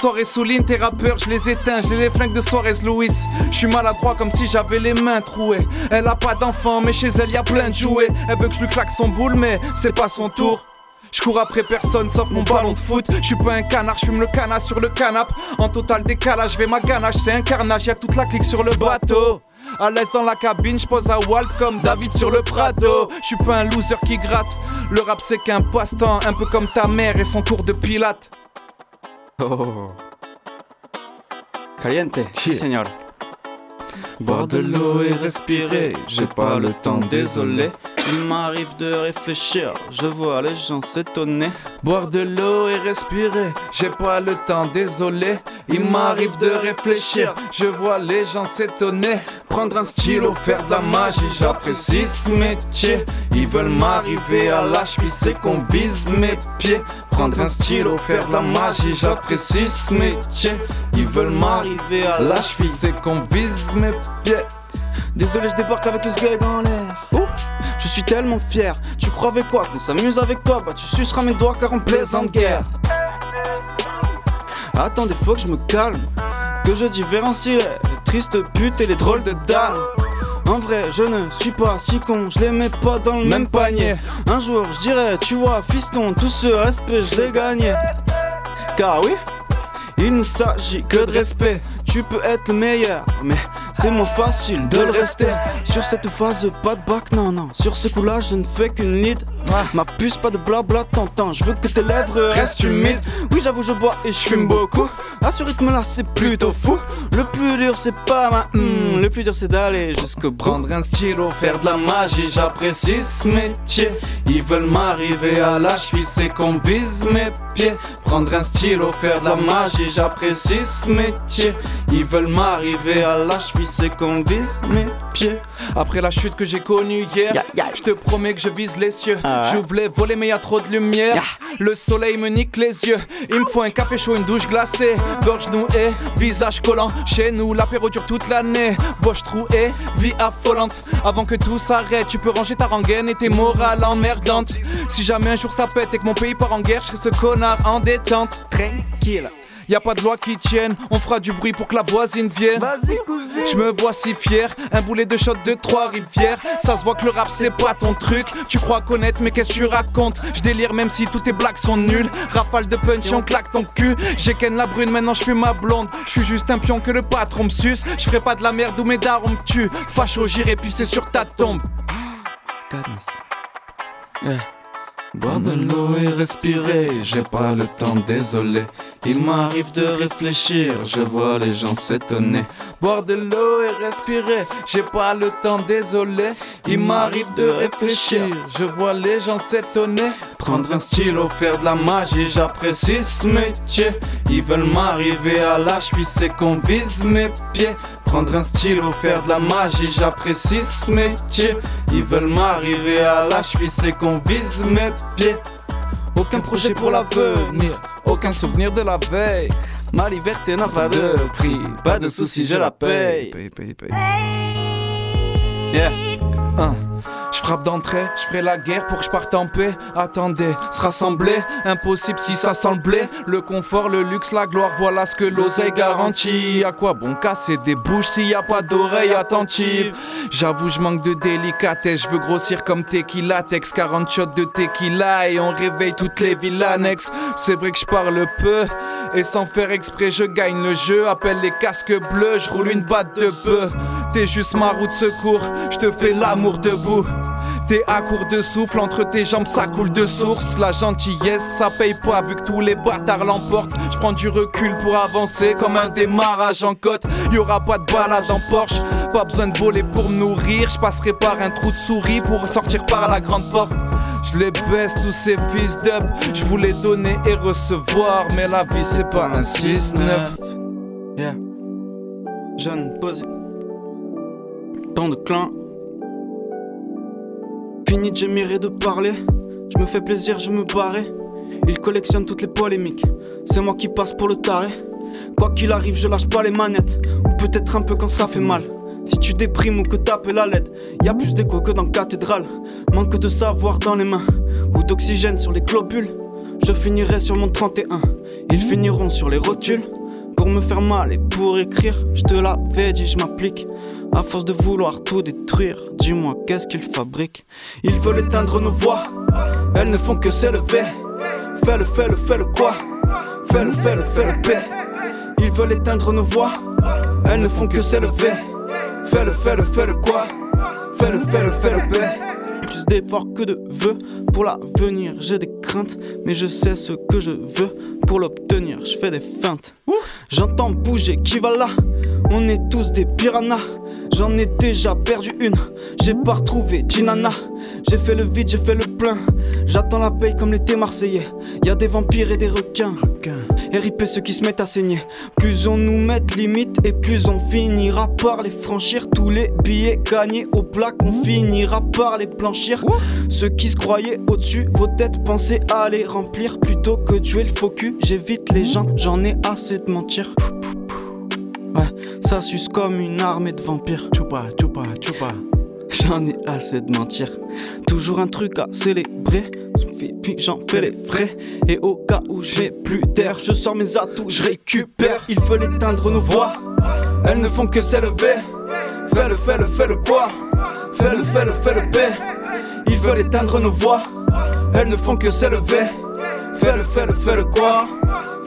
Speaker 10: Soirée souligne tes rappeurs, je les éteins, j'ai les flingues de Suarez Louis. Je suis maladroit comme si j'avais les mains trouées. Elle a pas d'enfant, mais chez elle y a plein de jouets. Elle veut que je lui claque son boule, mais c'est pas son tour. Je cours après personne sauf mon ballon de foot. Je suis pas un canard, je fume le canard sur le canap. En total décalage, vais ma ganache, c'est un carnage, y toute la clique sur le bateau. À l'aise dans la cabine, je pose à Walt comme David sur le Prado. Je suis pas un loser qui gratte. Le rap c'est qu'un passe-temps, un peu comme ta mère et son cours de pilate.
Speaker 14: Oh. Caliente, sí, señor.
Speaker 15: Boire de l'eau et respirer, j'ai pas le temps, désolé. Il m'arrive de réfléchir, je vois les gens s'étonner.
Speaker 10: Boire de l'eau et respirer, j'ai pas le temps, désolé. Il m'arrive de réfléchir, je vois les gens s'étonner.
Speaker 15: Prendre un stylo, faire de la magie, j'apprécie ce métier. Ils veulent m'arriver à la cheville, c'est qu'on vise mes pieds. Prendre un stylo, faire de la magie, j'apprécie ce métier. Ils veulent m'arriver à la cheville, c'est qu'on vise mes pieds.
Speaker 4: Désolé, je débarque avec le sgeg dans l'air. Je suis tellement fier. Tu crois avec quoi? Qu'on s'amuse avec toi? Bah tu suceras mes doigts car on plaisante guerre. Attendez, faut que je me calme. Que je différencie les tristes putes et les drôles de dames. En vrai, je ne suis pas si con, je les mets pas dans le même panier. Un jour, je dirais, tu vois, fiston, tout ce respect, je l'ai gagné. Car oui, il ne s'agit que de respect. Tu peux être le meilleur, mais c'est moins facile de le rester. Sur cette phase, pas de bac, non, non. Sur ce coup-là, je ne fais qu'une lead. Ma puce, pas de blabla, t'entends. Je veux que tes lèvres restent humides. Oui, j'avoue, je bois et je fume beaucoup. À ce rythme-là, c'est plutôt fou. Le plus dur, c'est pas ma. Hmm, le plus dur, c'est d'aller jusqu'au bout.
Speaker 15: Prendre un stylo, faire de la magie, j'apprécie ce métier. Ils veulent m'arriver à la cheville, c'est qu'on vise mes pieds. Prendre un stylo, faire de la magie, j'apprécie ce métier. Ils veulent m'arriver à la cheville, c'est qu'on vise mes pieds.
Speaker 10: Après la chute que j'ai connue hier, je te promets que je vise les cieux. Je voulais voler, mais y a trop de lumière. Le soleil me nique les yeux. Il me faut un café chaud, une douche glacée. Gorge nouée, visage collant. Chez nous, l'apéro dure toute l'année. Poche trouée, vie affolante. Avant que tout s'arrête, tu peux ranger ta rengaine et tes morales emmerdantes. Si jamais un jour ça pète et que mon pays part en guerre, je serai ce connard en détente. Tranquille. Y a pas de loi qui tienne, on fera du bruit pour que la voisine vienne.
Speaker 15: Vas-y, cousin.
Speaker 10: Je me vois si fier, un boulet de shot de trois rivières. Ça se voit que le rap c'est pas ton truc. Tu crois connaître, mais qu'est-ce que tu racontes? Je délire même si toutes tes blagues sont nulles. Rafale de punch et on claque ton cul. J'ai ken la brune, maintenant je suis ma blonde. Je suis juste un pion que le patron me suce. Je ferai pas de la merde où mes darons me tuent. Facho, j'irai pisser sur ta tombe.
Speaker 15: Goodness. Yeah. Boire de l'eau et respirer, j'ai pas le temps, désolé. Il m'arrive de réfléchir, je vois les gens s'étonner.
Speaker 10: Boire de l'eau et respirer, j'ai pas le temps, désolé. Il m'arrive de réfléchir, je vois les gens s'étonner.
Speaker 4: Prendre un stylo, faire de la magie, j'apprécie ce métier. Ils veulent m'arriver à la cheville, c'est qu'on vise mes pieds. Prendre un stylo, faire de la magie, j'apprécie ce métier. Ils veulent m'arriver à la cheville, c'est qu'on vise mes pieds. Aucun projet pour l'avenir, aucun souvenir de la veille. Ma liberté n'a pas de prix, pas de soucis, je la paye. Yeah. Je frappe d'entrée, je ferai la guerre pour que je parte en paix. Attendez, se rassembler, impossible si ça sent le confort, le luxe, la gloire, voilà ce que l'oseille garantit. À quoi bon casser des bouches s'il y a pas d'oreilles attentives? J'avoue, je manque de délicatesse, je veux grossir comme tequila, tex 40 shots de tequila et on réveille toutes les villes annexes. C'est vrai que je parle peu et sans faire exprès, je gagne le jeu. Appelle les casques bleus, je roule une batte de bœuf. T'es juste ma roue de secours, je te fais l'amour debout. T'es à court de souffle, entre tes jambes ça coule de source. La gentillesse ça paye pas vu que tous les bâtards l'emportent. Je prends du recul pour avancer comme un démarrage en côte. Y aura pas de balade en Porsche, pas besoin de voler pour me nourrir. Je passerai par un trou de souris pour sortir par la grande porte. Je les baisse tous ces fils d'up. Je voulais donner et recevoir, mais la vie c'est pas un 6-9. Yeah. Jeune posé. Tant de clans. Fini de de parler. Je me fais plaisir, je me barrais. Il collectionne toutes les polémiques. C'est moi qui passe pour le taré. Quoi qu'il arrive, je lâche pas les manettes. Ou peut-être un peu quand ça fait mal. Si tu déprimes ou que tapes la lettre, y a plus d'écho que dans cathédrale. Manque de savoir dans les mains ou d'oxygène sur les globules. Je finirai sur mon 31. Ils finiront sur les rotules. Pour me faire mal et pour écrire, je te l'avais dit, je m'applique. À force de vouloir tout détruire, dis-moi qu'est-ce qu'ils fabriquent. Ils veulent éteindre nos voix, elles ne font que s'élever. Fais-le, fais-le, fais-le quoi? Fais-le, fais-le, fais-le paix. Ils veulent éteindre nos voix, elles ne font que s'élever. Fais-le, fais-le, fais-le quoi? Fais-le, fais-le, fais-le paix. Plus d'efforts que de vœux pour l'avenir. J'ai des craintes, mais je sais ce que je veux pour l'obtenir. Je fais des feintes. J'entends bouger qui va là? On est tous des piranhas. J'en ai déjà perdu une, j'ai pas retrouvé Ginana. J'ai fait le vide, j'ai fait le plein. J'attends la paye comme l'été marseillais. Y a des vampires et des requins. RIP ceux qui se mettent à saigner. Plus on nous met de limites et plus on finira par les franchir. Tous les billets gagnés au plaque, on finira par les blanchir. Ceux qui se croyaient au-dessus, vos têtes pensez à les remplir. Plutôt que de jouer le faux cul, j'évite les gens, j'en ai assez de mentir. Ouais, ça suce comme une armée de vampires. Tchoupa, tchoupa, tchoupa. J'en ai assez de mentir. Toujours un truc à célébrer. Puis j'en fais les frais. Et au cas où j'ai plus d'air, je sors mes atouts, je récupère. Ils veulent éteindre nos voix. Elles ne font que s'élever. Fais-le, fais-le, fais-le quoi? Fais-le, fais-le, fais-le paix. Ils veulent éteindre nos voix. Elles ne font que s'élever. Fais-le, fais-le, fais-le quoi?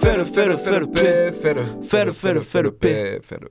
Speaker 4: Feta, feta, feta, feta, feta, feta, feta, feta, feta, feta,